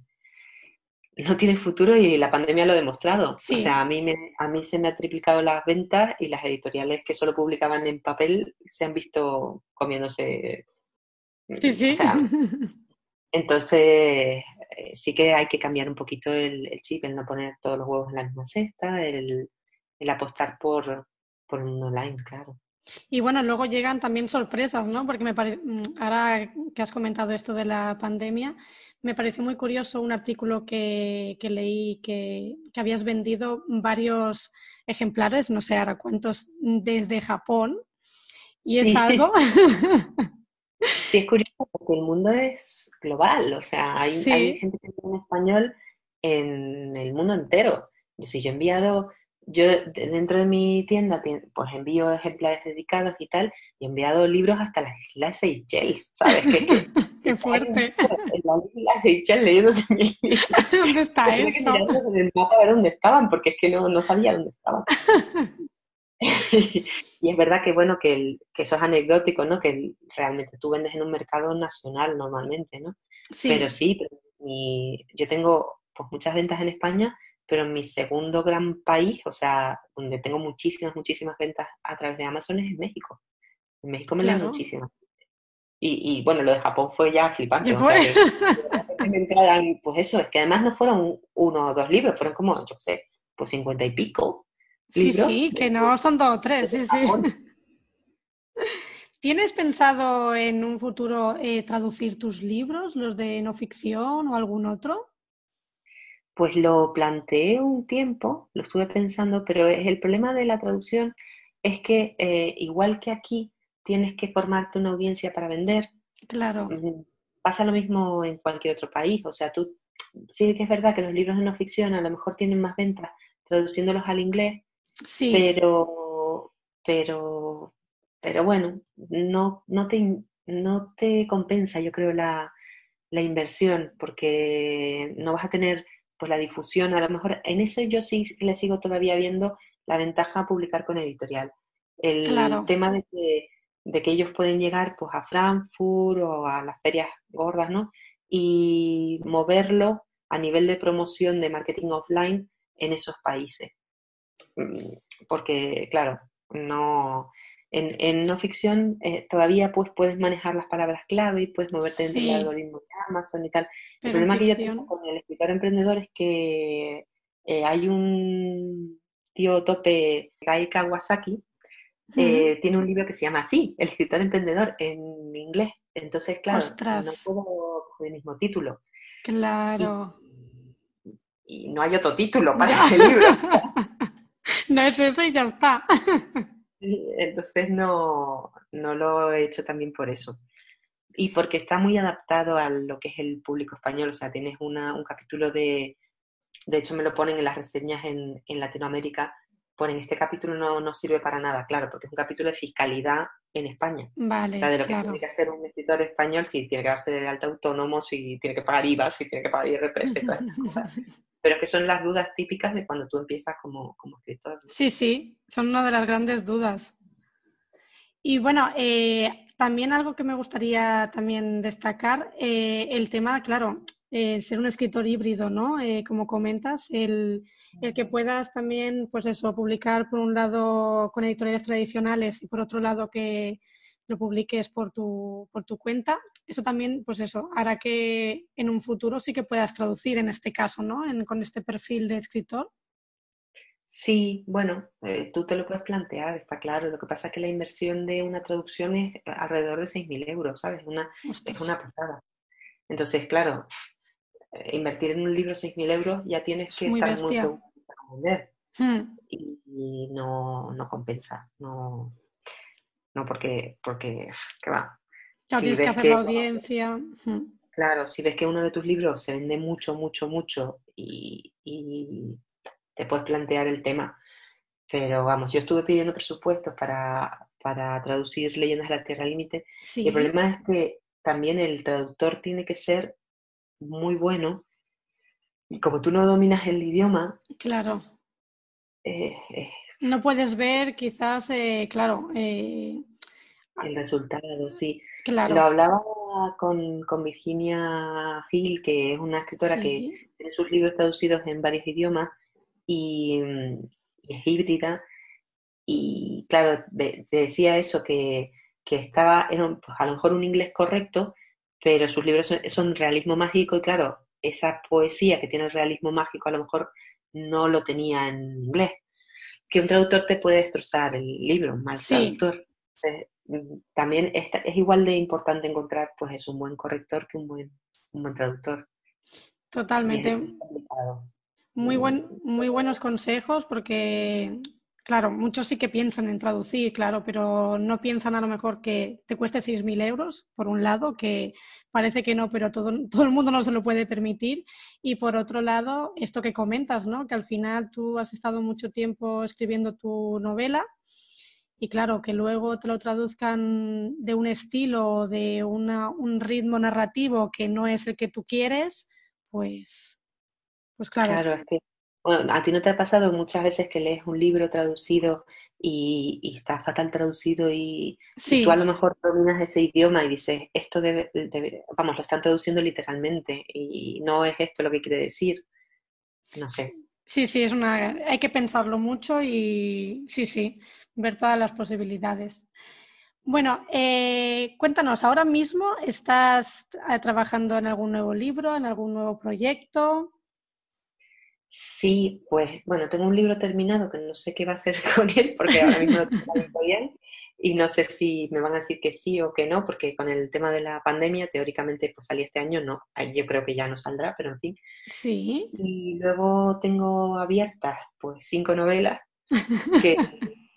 Speaker 2: no tiene futuro y la pandemia lo ha demostrado. O sea, a mí, me, a mí se me ha triplicado las ventas y las editoriales que solo publicaban en papel se han visto comiéndose.
Speaker 1: Sí, sí.
Speaker 2: entonces, eh, sí que hay que cambiar un poquito el, chip, el no poner todos los huevos en la misma cesta, el, el apostar por, por el mundo online, claro.
Speaker 1: Y bueno, luego llegan también sorpresas, ¿no? Porque me mm, ahora que has comentado esto de la pandemia, me pareció muy curioso un artículo que, leí que, habías vendido varios ejemplares, no sé ahora cuántos, desde Japón. Y es algo...
Speaker 2: sí, es curioso porque el mundo es global, o sea, hay, hay gente que tiene español en el mundo entero. Si yo he enviado yo dentro de mi tienda pues envío ejemplares dedicados y tal, y he enviado libros hasta las Islas Seychelles, ¿sabes?
Speaker 1: Que, Qué fuerte.
Speaker 2: En las Islas Seychelles leyéndose mi
Speaker 1: ¿Dónde está eso?
Speaker 2: en el mapa a ver dónde estaban, porque es que no, no sabía dónde estaban. y es verdad que bueno, que, que, eso es anecdótico, ¿no? Que realmente tú vendes en un mercado nacional normalmente, ¿no? Sí. Pero sí, yo tengo pues muchas ventas en España pero mi segundo gran país, o sea, donde tengo muchísimas, muchísimas ventas a través de Amazon es en México. En México me claro. muchísimas. Y, y, bueno, lo de Japón fue ya flipante. pues eso, es que además no fueron uno o dos libros, fueron como, yo sé, pues cincuenta y pico.
Speaker 1: Sí, sí, que no son dos o tres, sí, sí. ¿Tienes pensado en un futuro eh, traducir tus libros, los de no ficción o algún otro?
Speaker 2: Pues lo planteé un tiempo, lo estuve pensando, pero el problema de la traducción es que eh, igual que aquí tienes que formarte una audiencia para vender.
Speaker 1: Claro.
Speaker 2: Pasa lo mismo en cualquier otro país. O sea, tú sí que es verdad que los libros de no ficción a lo mejor tienen más ventas traduciéndolos al inglés, sí. pero, pero pero bueno, no, no, te, no te compensa, yo creo, la, inversión, porque no vas a tener pues la difusión, a lo mejor en ese yo sí le sigo todavía viendo la ventaja a publicar con editorial. El tema de que, de que ellos pueden llegar pues a Frankfurt o a las ferias gordas, ¿no? Y moverlo a nivel de promoción de marketing offline en esos países. Mm, porque, claro, no, en, no ficción eh, todavía pues, puedes manejar las palabras clave y puedes moverte dentro del algoritmo de Amazon y tal. el problema que yo tengo con el escritor emprendedor es que eh, hay un tío tope, Gai Kawasaki, eh, tiene un libro que se llama así, El escritor emprendedor, en inglés. Entonces, claro, no puedo el mismo título.
Speaker 1: Claro.
Speaker 2: Y, y no hay otro título para ese libro.
Speaker 1: no es eso y ya está.
Speaker 2: Entonces no, no lo he hecho también por eso. Y porque está muy adaptado a lo que es el público español. O sea, tienes una, un capítulo de, de hecho me lo ponen en las reseñas en, en Latinoamérica, ponen este capítulo no, no, sirve para nada, claro, porque es un capítulo de fiscalidad en España.
Speaker 1: Vale,
Speaker 2: o sea, de lo que tiene que hacer un escritor español, si tiene que darse de alta autónomo, si tiene que pagar IVA, si tiene que pagar IRPF, todas cosas. Pero que son las dudas típicas de cuando tú empiezas como, como escritor.
Speaker 1: Sí, sí, son una de las grandes dudas. Y bueno, eh, también algo que me gustaría también destacar, eh, el tema, claro, eh, ser un escritor híbrido, ¿no? como comentas, el, el, que puedas también, pues eso, publicar por un lado con editoriales tradicionales y por otro lado que lo publiques por tu, por tu cuenta, eso también, pues eso, hará que en un futuro sí que puedas traducir en este caso, ¿no? con este perfil de escritor.
Speaker 2: Sí, bueno, eh, tú te lo puedes plantear, está claro. Lo que pasa es que la inversión de una traducción es alrededor de 6.000 euros, ¿sabes? Una, es una pasada. Entonces, claro, eh, invertir en un libro 6.000 euros ya tienes que estar muy seguro para vender. Hmm. Y, no, no compensa, no, no porque, porque, ¿qué va?
Speaker 1: tienes que hacer la audiencia.
Speaker 2: Claro, si ves que uno de tus libros se vende mucho, mucho, mucho y, te puedes plantear el tema. Pero vamos, yo estuve pidiendo presupuestos para, para traducir Leyendas de la Tierra Límite y el problema es que también el traductor tiene que ser muy bueno y como tú no dominas el idioma...
Speaker 1: Claro.
Speaker 2: Eh, eh,
Speaker 1: no puedes ver quizás, eh, claro... el
Speaker 2: resultado, sí. Lo hablaba con, Virginia Hill, que es una escritora que tiene sus libros traducidos en varios idiomas y, es híbrida. Y claro, decía eso, que, estaba, era pues, a lo mejor un inglés correcto, pero sus libros son, realismo mágico y claro, esa poesía que tiene el realismo mágico a lo mejor no lo tenía en inglés. Que un traductor te puede destrozar el libro, un mal traductor. Mm, también es, es igual de importante encontrar pues es un buen corrector que un buen, un buen traductor.
Speaker 1: Totalmente. Muy, buen, muy buenos consejos porque, claro, muchos sí que piensan en traducir, claro, pero no piensan a lo mejor que te cueste 6.000 euros, por un lado, que parece que no, pero todo, todo el mundo no se lo puede permitir. Y por otro lado, esto que comentas, ¿no? Que al final tú has estado mucho tiempo escribiendo tu novela y claro, que luego te lo traduzcan de un estilo, de un ritmo narrativo que no es el que tú quieres, pues, pues claro.
Speaker 2: Claro, a ti no te ha pasado muchas veces que lees un libro traducido y, está fatal traducido y, tú a lo mejor dominas ese idioma y dices, esto debe, vamos, lo están traduciendo literalmente y no es esto lo que quiere decir. No sé.
Speaker 1: Sí, sí, es una, hay que pensarlo mucho y sí, sí ver todas las posibilidades. Bueno, eh, cuéntanos, ¿ahora mismo estás eh, trabajando en algún nuevo libro, en algún nuevo proyecto?
Speaker 2: Sí, pues bueno, tengo un libro terminado que no sé qué va a hacer con él porque ahora mismo lo tengo bien y no sé si me van a decir que sí o que no porque con el tema de la pandemia teóricamente pues salí este año, no, yo creo que ya no saldrá, pero en fin.
Speaker 1: Sí.
Speaker 2: Y luego tengo abiertas pues cinco novelas que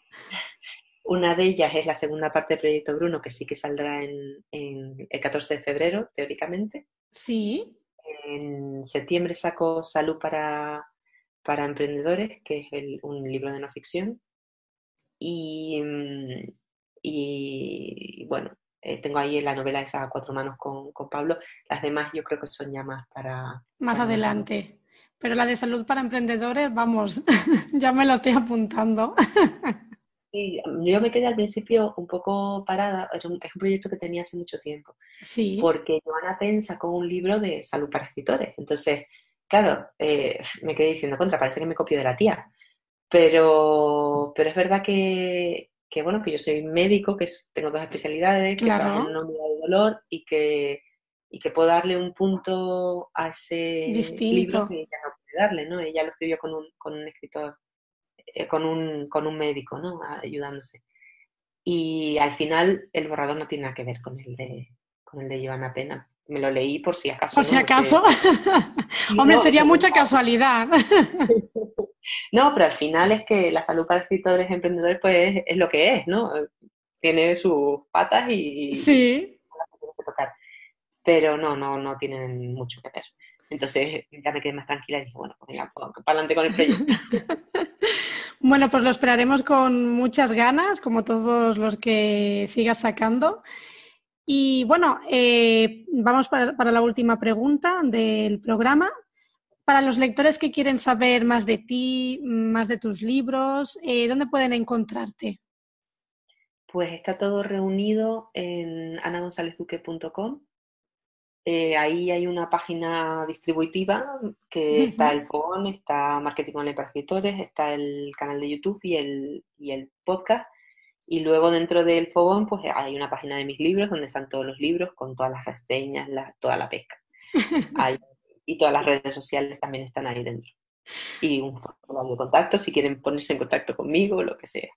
Speaker 2: una de ellas es la segunda parte del Proyecto Bruno que sí que saldrá en, en el 14 de febrero teóricamente.
Speaker 1: Sí.
Speaker 2: En septiembre saco Salud para, para Emprendedores, que es un libro de no ficción. Y, mm, y bueno, eh, tengo ahí la novela esa a cuatro manos con, Pablo. Las demás yo creo que son ya más para...
Speaker 1: Más adelante. Pero la de salud para emprendedores, vamos, ya me lo estoy apuntando.
Speaker 2: yo me quedé al principio un poco parada, es un, proyecto que tenía hace mucho tiempo.
Speaker 1: Sí.
Speaker 2: Porque Joana Penn sacó un libro de salud para escritores. Entonces, claro, eh, me quedé diciendo, contra, parece que me copio de la tía. Pero, pero es verdad que, que bueno, que yo soy médico, que tengo dos especialidades, que trabajo en una unidad de dolor y que, y que puedo darle un punto a ese libro que ella no puede darle, ¿no? Ella lo escribió con un, con un escritor eh, con, un, con un médico, ¿no? Ayudándose. Y al final el borrador no tiene nada que ver con el de, con el de Joana Pena. Me lo leí por si acaso.
Speaker 1: Por si acaso. Hombre, sería mucha casualidad.
Speaker 2: no, pero al final es que la salud para escritores emprendedores pues es, lo que es, ¿no? Tiene sus patas y...
Speaker 1: Sí.
Speaker 2: Pero no, no, no tienen mucho que ver. Entonces ya me quedé más tranquila y dije, bueno, pues venga, pues, para adelante con el proyecto.
Speaker 1: Bueno, pues lo esperaremos con muchas ganas, como todos los que sigas sacando. Y bueno, eh, vamos para, la última pregunta del programa. Para los lectores que quieren saber más de ti, más de tus libros, eh, ¿dónde pueden encontrarte?
Speaker 2: Pues está todo reunido en anagonzalezduque.com eh, ahí hay una página distributiva que está el fogón, está Marketing Online para Escritores, está el canal de YouTube y el, y el podcast. Y luego dentro del fogón pues hay una página de mis libros donde están todos los libros con todas las reseñas, toda la pesca. y todas las redes sociales también están ahí dentro. Y un formulario de contacto si quieren ponerse en contacto conmigo o lo que sea.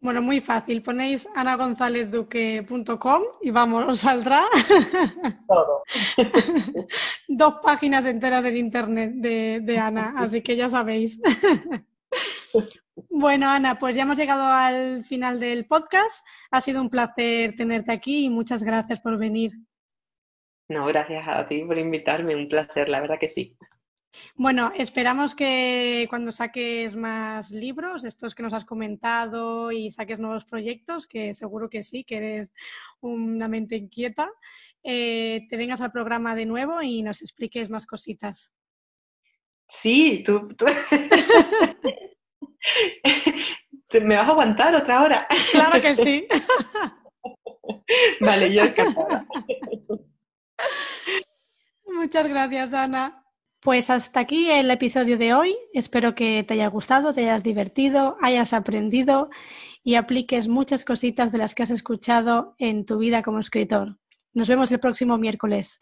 Speaker 1: Bueno, muy fácil. Ponéis anagonzalezduque.com y vamos, os saldrá
Speaker 2: todo.
Speaker 1: dos páginas enteras en internet de, de Ana, así que ya sabéis. bueno, Ana, pues ya hemos llegado al final del podcast. Ha sido un placer tenerte aquí y muchas gracias por venir.
Speaker 2: No, gracias a ti por invitarme, un placer, la verdad que sí.
Speaker 1: Bueno, esperamos que cuando saques más libros, estos que nos has comentado y saques nuevos proyectos, que seguro que sí, que eres una mente inquieta, eh, te vengas al programa de nuevo y nos expliques más cositas.
Speaker 2: Sí, tú, ¿Me vas a aguantar otra hora?
Speaker 1: Claro que sí.
Speaker 2: vale, yo encantada.
Speaker 1: Muchas gracias, Ana. Pues hasta aquí el episodio de hoy. Espero que te haya gustado, te hayas divertido, hayas aprendido y apliques muchas cositas de las que has escuchado en tu vida como escritor. Nos vemos el próximo miércoles.